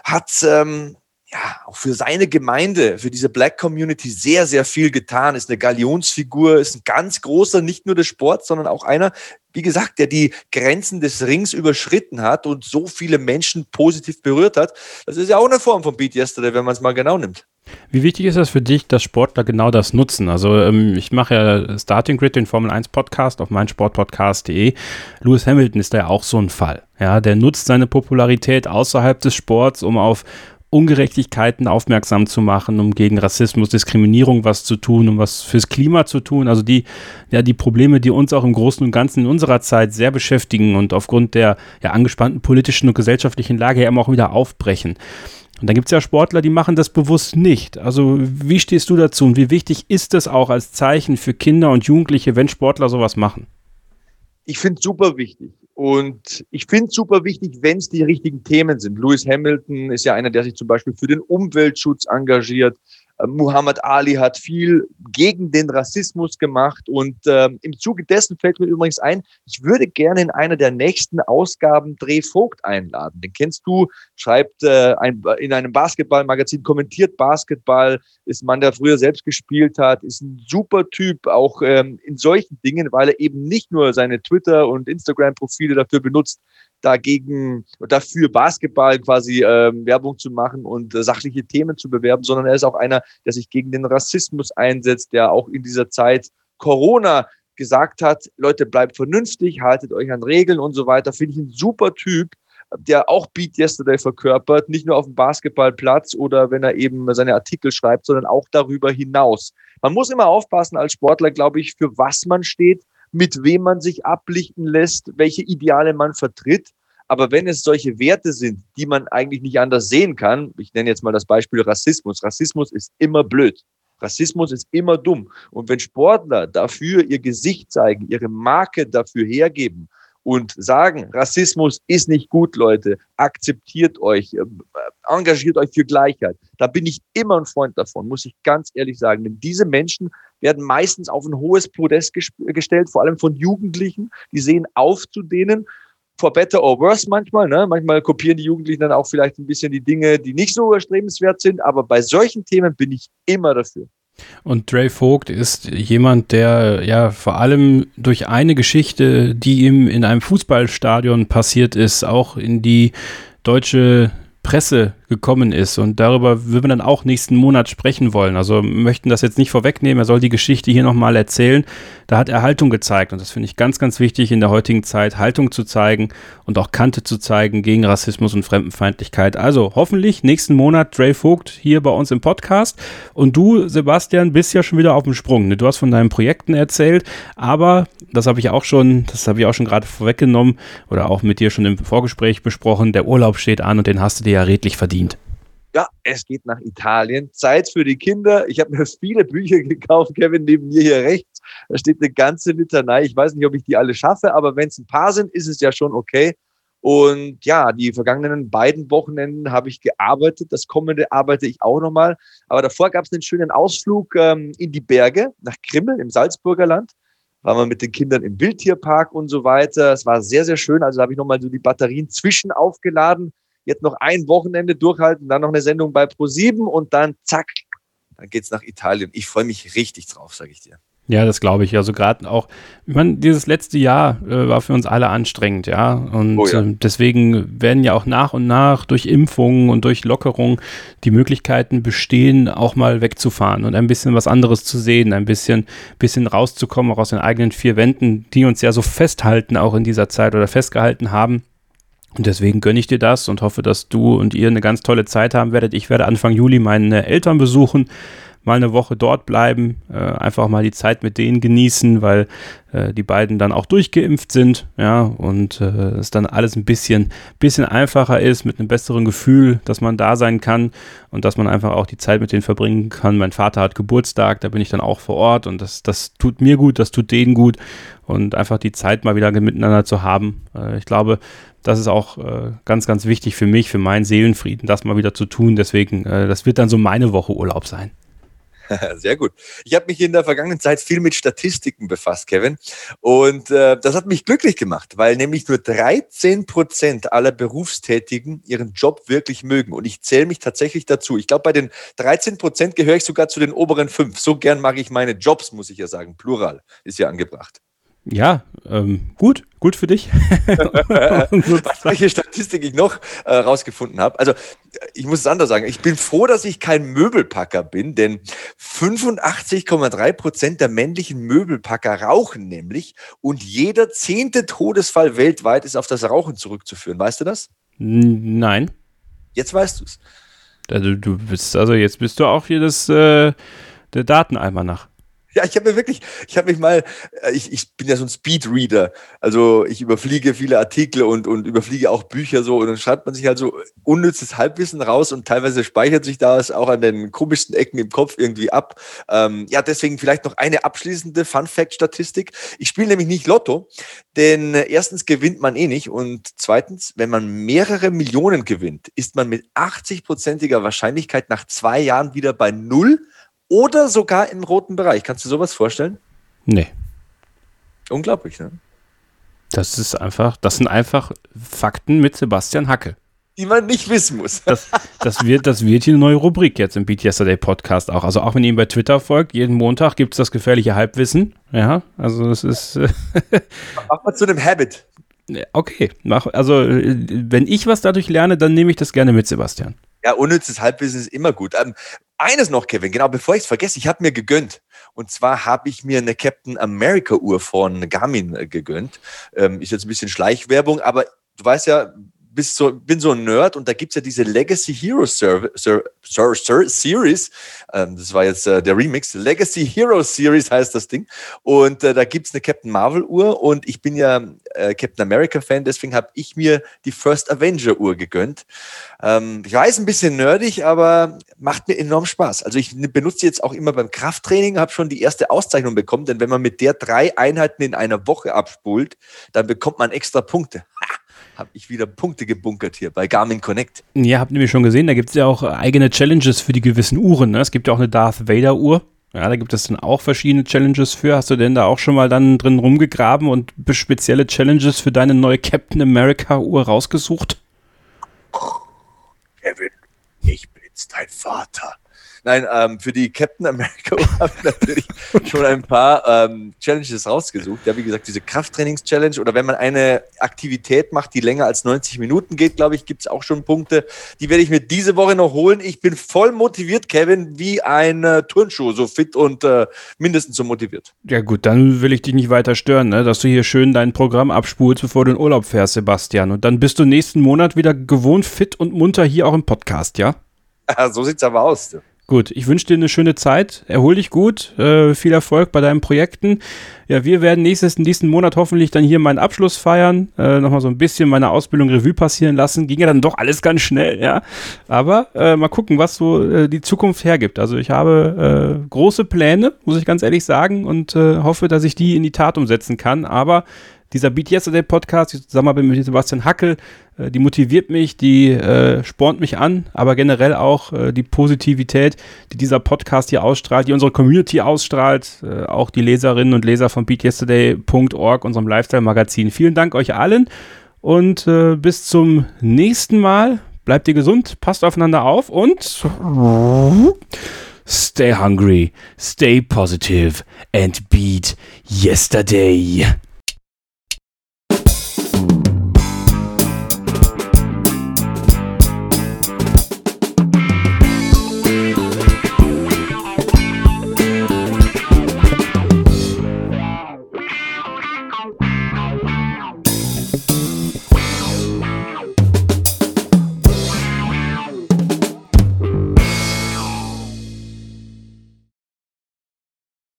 hat ähm, ja, auch für seine Gemeinde, für diese Black Community sehr, sehr viel getan, ist eine Galionsfigur, ist ein ganz großer, nicht nur des Sports, sondern auch einer, wie gesagt, der die Grenzen des Rings überschritten hat und so viele Menschen positiv berührt hat. Das ist ja auch eine Form von Beat Yesterday, wenn man es mal genau nimmt. Wie wichtig ist das für dich, dass Sportler genau das nutzen? Also ähm, ich mache ja Starting Grid, den Formel 1 Podcast auf meinsportpodcast.de. Lewis Hamilton ist da ja auch so ein Fall. Ja, der nutzt seine Popularität außerhalb des Sports, um auf Ungerechtigkeiten aufmerksam zu machen, um gegen Rassismus, Diskriminierung was zu tun, um was fürs Klima zu tun. Also die, ja, die Probleme, die uns auch im Großen und Ganzen in unserer Zeit sehr beschäftigen und aufgrund der ja, angespannten politischen und gesellschaftlichen Lage ja immer auch wieder aufbrechen. Und dann gibt es ja Sportler, die machen das bewusst nicht. Also wie stehst du dazu und wie wichtig ist es auch als Zeichen für Kinder und Jugendliche, wenn Sportler sowas machen? Ich finde es super wichtig. Und ich finde es super wichtig, wenn es die richtigen Themen sind. Lewis Hamilton ist ja einer, der sich zum Beispiel für den Umweltschutz engagiert. Muhammad Ali hat viel gegen den Rassismus gemacht und äh, im Zuge dessen fällt mir übrigens ein, ich würde gerne in einer der nächsten Ausgaben Dreh Vogt einladen. Den kennst du, schreibt äh, ein, in einem Basketballmagazin, kommentiert Basketball, ist ein Mann, der früher selbst gespielt hat, ist ein super Typ, auch ähm, in solchen Dingen, weil er eben nicht nur seine Twitter- und Instagram-Profile dafür benutzt, dagegen, dafür Basketball quasi ähm, Werbung zu machen und äh, sachliche Themen zu bewerben, sondern er ist auch einer, der sich gegen den Rassismus einsetzt, der auch in dieser Zeit Corona gesagt hat, Leute, bleibt vernünftig, haltet euch an Regeln und so weiter. Finde ich ein super Typ, der auch Beat Yesterday verkörpert, nicht nur auf dem Basketballplatz oder wenn er eben seine Artikel schreibt, sondern auch darüber hinaus. Man muss immer aufpassen als Sportler, glaube ich, für was man steht mit wem man sich ablichten lässt, welche Ideale man vertritt. Aber wenn es solche Werte sind, die man eigentlich nicht anders sehen kann, ich nenne jetzt mal das Beispiel Rassismus. Rassismus ist immer blöd. Rassismus ist immer dumm. Und wenn Sportler dafür ihr Gesicht zeigen, ihre Marke dafür hergeben und sagen, Rassismus ist nicht gut, Leute, akzeptiert euch, äh, engagiert euch für Gleichheit. Da bin ich immer ein Freund davon, muss ich ganz ehrlich sagen. Denn diese Menschen werden meistens auf ein hohes Podest gestellt, vor allem von Jugendlichen. Die sehen auf zu denen, for better or worse manchmal. Ne? Manchmal kopieren die Jugendlichen dann auch vielleicht ein bisschen die Dinge, die nicht so erstrebenswert sind. Aber bei solchen Themen bin ich immer dafür. Und Dre Vogt ist jemand, der ja vor allem durch eine Geschichte, die ihm in einem Fußballstadion passiert ist, auch in die deutsche Presse gekommen ist. Und darüber würden wir dann auch nächsten Monat sprechen wollen. Also möchten das jetzt nicht vorwegnehmen. Er soll die Geschichte hier nochmal erzählen. Da hat er Haltung gezeigt. Und das finde ich ganz, ganz wichtig in der heutigen Zeit, Haltung zu zeigen und auch Kante zu zeigen gegen Rassismus und Fremdenfeindlichkeit. Also hoffentlich nächsten Monat Dre Vogt hier bei uns im Podcast. Und du, Sebastian, bist ja schon wieder auf dem Sprung. Du hast von deinen Projekten erzählt. Aber das habe ich auch schon, das habe ich auch schon gerade vorweggenommen oder auch mit dir schon im Vorgespräch besprochen. Der Urlaub steht an und den hast du dir ja redlich verdient. Ja, es geht nach Italien. Zeit für die Kinder. Ich habe mir viele Bücher gekauft, Kevin, neben mir hier rechts. Da steht eine ganze Litanei. Ich weiß nicht, ob ich die alle schaffe, aber wenn es ein paar sind, ist es ja schon okay. Und ja, die vergangenen beiden Wochenenden habe ich gearbeitet. Das kommende arbeite ich auch nochmal. Aber davor gab es einen schönen Ausflug ähm, in die Berge, nach Krimmel im Salzburger Land. Waren wir mit den Kindern im Wildtierpark und so weiter. Es war sehr, sehr schön. Also da habe ich nochmal so die Batterien zwischen aufgeladen jetzt noch ein Wochenende durchhalten, dann noch eine Sendung bei Pro7 und dann zack, dann geht's nach Italien. Ich freue mich richtig drauf, sage ich dir. Ja, das glaube ich. Also gerade auch, ich meine, dieses letzte Jahr äh, war für uns alle anstrengend, ja. Und oh ja. äh, deswegen werden ja auch nach und nach durch Impfungen und durch Lockerung die Möglichkeiten bestehen, auch mal wegzufahren und ein bisschen was anderes zu sehen, ein bisschen, bisschen rauszukommen, auch aus den eigenen vier Wänden, die uns ja so festhalten, auch in dieser Zeit oder festgehalten haben. Und deswegen gönne ich dir das und hoffe, dass du und ihr eine ganz tolle Zeit haben werdet. Ich werde Anfang Juli meine Eltern besuchen, mal eine Woche dort bleiben, äh, einfach mal die Zeit mit denen genießen, weil äh, die beiden dann auch durchgeimpft sind, ja, und äh, es dann alles ein bisschen, bisschen einfacher ist, mit einem besseren Gefühl, dass man da sein kann und dass man einfach auch die Zeit mit denen verbringen kann. Mein Vater hat Geburtstag, da bin ich dann auch vor Ort und das, das tut mir gut, das tut denen gut und einfach die Zeit mal wieder miteinander zu haben. Äh, ich glaube, das ist auch äh, ganz, ganz wichtig für mich, für meinen Seelenfrieden, das mal wieder zu tun. Deswegen, äh, das wird dann so meine Woche Urlaub sein. Sehr gut. Ich habe mich in der vergangenen Zeit viel mit Statistiken befasst, Kevin. Und äh, das hat mich glücklich gemacht, weil nämlich nur 13 Prozent aller Berufstätigen ihren Job wirklich mögen. Und ich zähle mich tatsächlich dazu. Ich glaube, bei den 13 Prozent gehöre ich sogar zu den oberen fünf. So gern mag ich meine Jobs, muss ich ja sagen. Plural ist ja angebracht. Ja, ähm, gut, gut für dich. Welche Statistik ich noch äh, rausgefunden habe. Also, ich muss es anders sagen. Ich bin froh, dass ich kein Möbelpacker bin, denn 85,3 Prozent der männlichen Möbelpacker rauchen nämlich und jeder zehnte Todesfall weltweit ist auf das Rauchen zurückzuführen. Weißt du das? Nein. Jetzt weißt du es. Also, du bist, also jetzt bist du auch hier das, äh, der Dateneimer nach. Ja, ich habe mir wirklich, ich habe mich mal, äh, ich, ich bin ja so ein Speedreader, also ich überfliege viele Artikel und, und überfliege auch Bücher so und dann schreibt man sich halt so unnützes Halbwissen raus und teilweise speichert sich das auch an den komischsten Ecken im Kopf irgendwie ab. Ähm, ja, deswegen vielleicht noch eine abschließende Fun-Fact-Statistik. Ich spiele nämlich nicht Lotto, denn erstens gewinnt man eh nicht und zweitens, wenn man mehrere Millionen gewinnt, ist man mit 80-prozentiger Wahrscheinlichkeit nach zwei Jahren wieder bei Null oder sogar im roten Bereich. Kannst du sowas vorstellen? Nee. Unglaublich, ne? Das ist einfach, das sind einfach Fakten mit Sebastian Hacke. Die man nicht wissen muss. Das, das, wird, das wird hier eine neue Rubrik jetzt im Beat Yesterday Podcast auch. Also auch wenn ihr ihn bei Twitter folgt, jeden Montag gibt es das gefährliche Halbwissen. Ja, also das ist. Mach mal zu einem Habit. Okay, mach, also wenn ich was dadurch lerne, dann nehme ich das gerne mit, Sebastian. Ja, unnützes Halbwissen ist immer gut. Ähm, eines noch, Kevin, genau, bevor ich es vergesse, ich habe mir gegönnt. Und zwar habe ich mir eine Captain America Uhr von Garmin äh, gegönnt. Ähm, ist jetzt ein bisschen Schleichwerbung, aber du weißt ja, bist so, bin so ein Nerd und da gibt es ja diese Legacy Hero Ser Ser Ser Series. Ähm, das war jetzt äh, der Remix. Legacy Hero Series heißt das Ding. Und äh, da gibt es eine Captain Marvel Uhr und ich bin ja äh, Captain America Fan, deswegen habe ich mir die First Avenger Uhr gegönnt. Ähm, ich weiß, ein bisschen nerdig, aber macht mir enorm Spaß. Also ich benutze jetzt auch immer beim Krafttraining, habe schon die erste Auszeichnung bekommen, denn wenn man mit der drei Einheiten in einer Woche abspult, dann bekommt man extra Punkte. Ha! Habe ich wieder Punkte gebunkert hier bei Garmin Connect. Ja, habt ihr nämlich schon gesehen, da gibt es ja auch eigene Challenges für die gewissen Uhren. Ne? Es gibt ja auch eine Darth Vader Uhr. Ja, da gibt es dann auch verschiedene Challenges für. Hast du denn da auch schon mal dann drin rumgegraben und spezielle Challenges für deine neue Captain America Uhr rausgesucht? Kevin, ich bin's, dein Vater. Nein, ähm, für die Captain America habe ich natürlich schon ein paar ähm, Challenges rausgesucht. Ja, wie gesagt, diese Krafttrainings-Challenge oder wenn man eine Aktivität macht, die länger als 90 Minuten geht, glaube ich, gibt es auch schon Punkte. Die werde ich mir diese Woche noch holen. Ich bin voll motiviert, Kevin, wie ein äh, Turnschuh, so fit und äh, mindestens so motiviert. Ja gut, dann will ich dich nicht weiter stören, ne? dass du hier schön dein Programm abspulst, bevor du in Urlaub fährst, Sebastian. Und dann bist du nächsten Monat wieder gewohnt fit und munter hier auch im Podcast, ja? so sieht's aber aus. Gut, ich wünsche dir eine schöne Zeit. Erhol dich gut. Äh, viel Erfolg bei deinen Projekten. Ja, wir werden nächstes, nächsten Monat hoffentlich dann hier meinen Abschluss feiern. Äh, Nochmal so ein bisschen meine Ausbildung Revue passieren lassen. Ging ja dann doch alles ganz schnell, ja. Aber äh, mal gucken, was so äh, die Zukunft hergibt. Also ich habe äh, große Pläne, muss ich ganz ehrlich sagen, und äh, hoffe, dass ich die in die Tat umsetzen kann. Aber dieser Beat Yesterday Podcast, die Zusammenarbeit mit Sebastian Hackel, äh, die motiviert mich, die äh, spornt mich an, aber generell auch äh, die Positivität, die dieser Podcast hier ausstrahlt, die unsere Community ausstrahlt, äh, auch die Leserinnen und Leser von beatyesterday.org, unserem Lifestyle-Magazin. Vielen Dank euch allen und äh, bis zum nächsten Mal. Bleibt ihr gesund, passt aufeinander auf und stay hungry, stay positive and beat yesterday.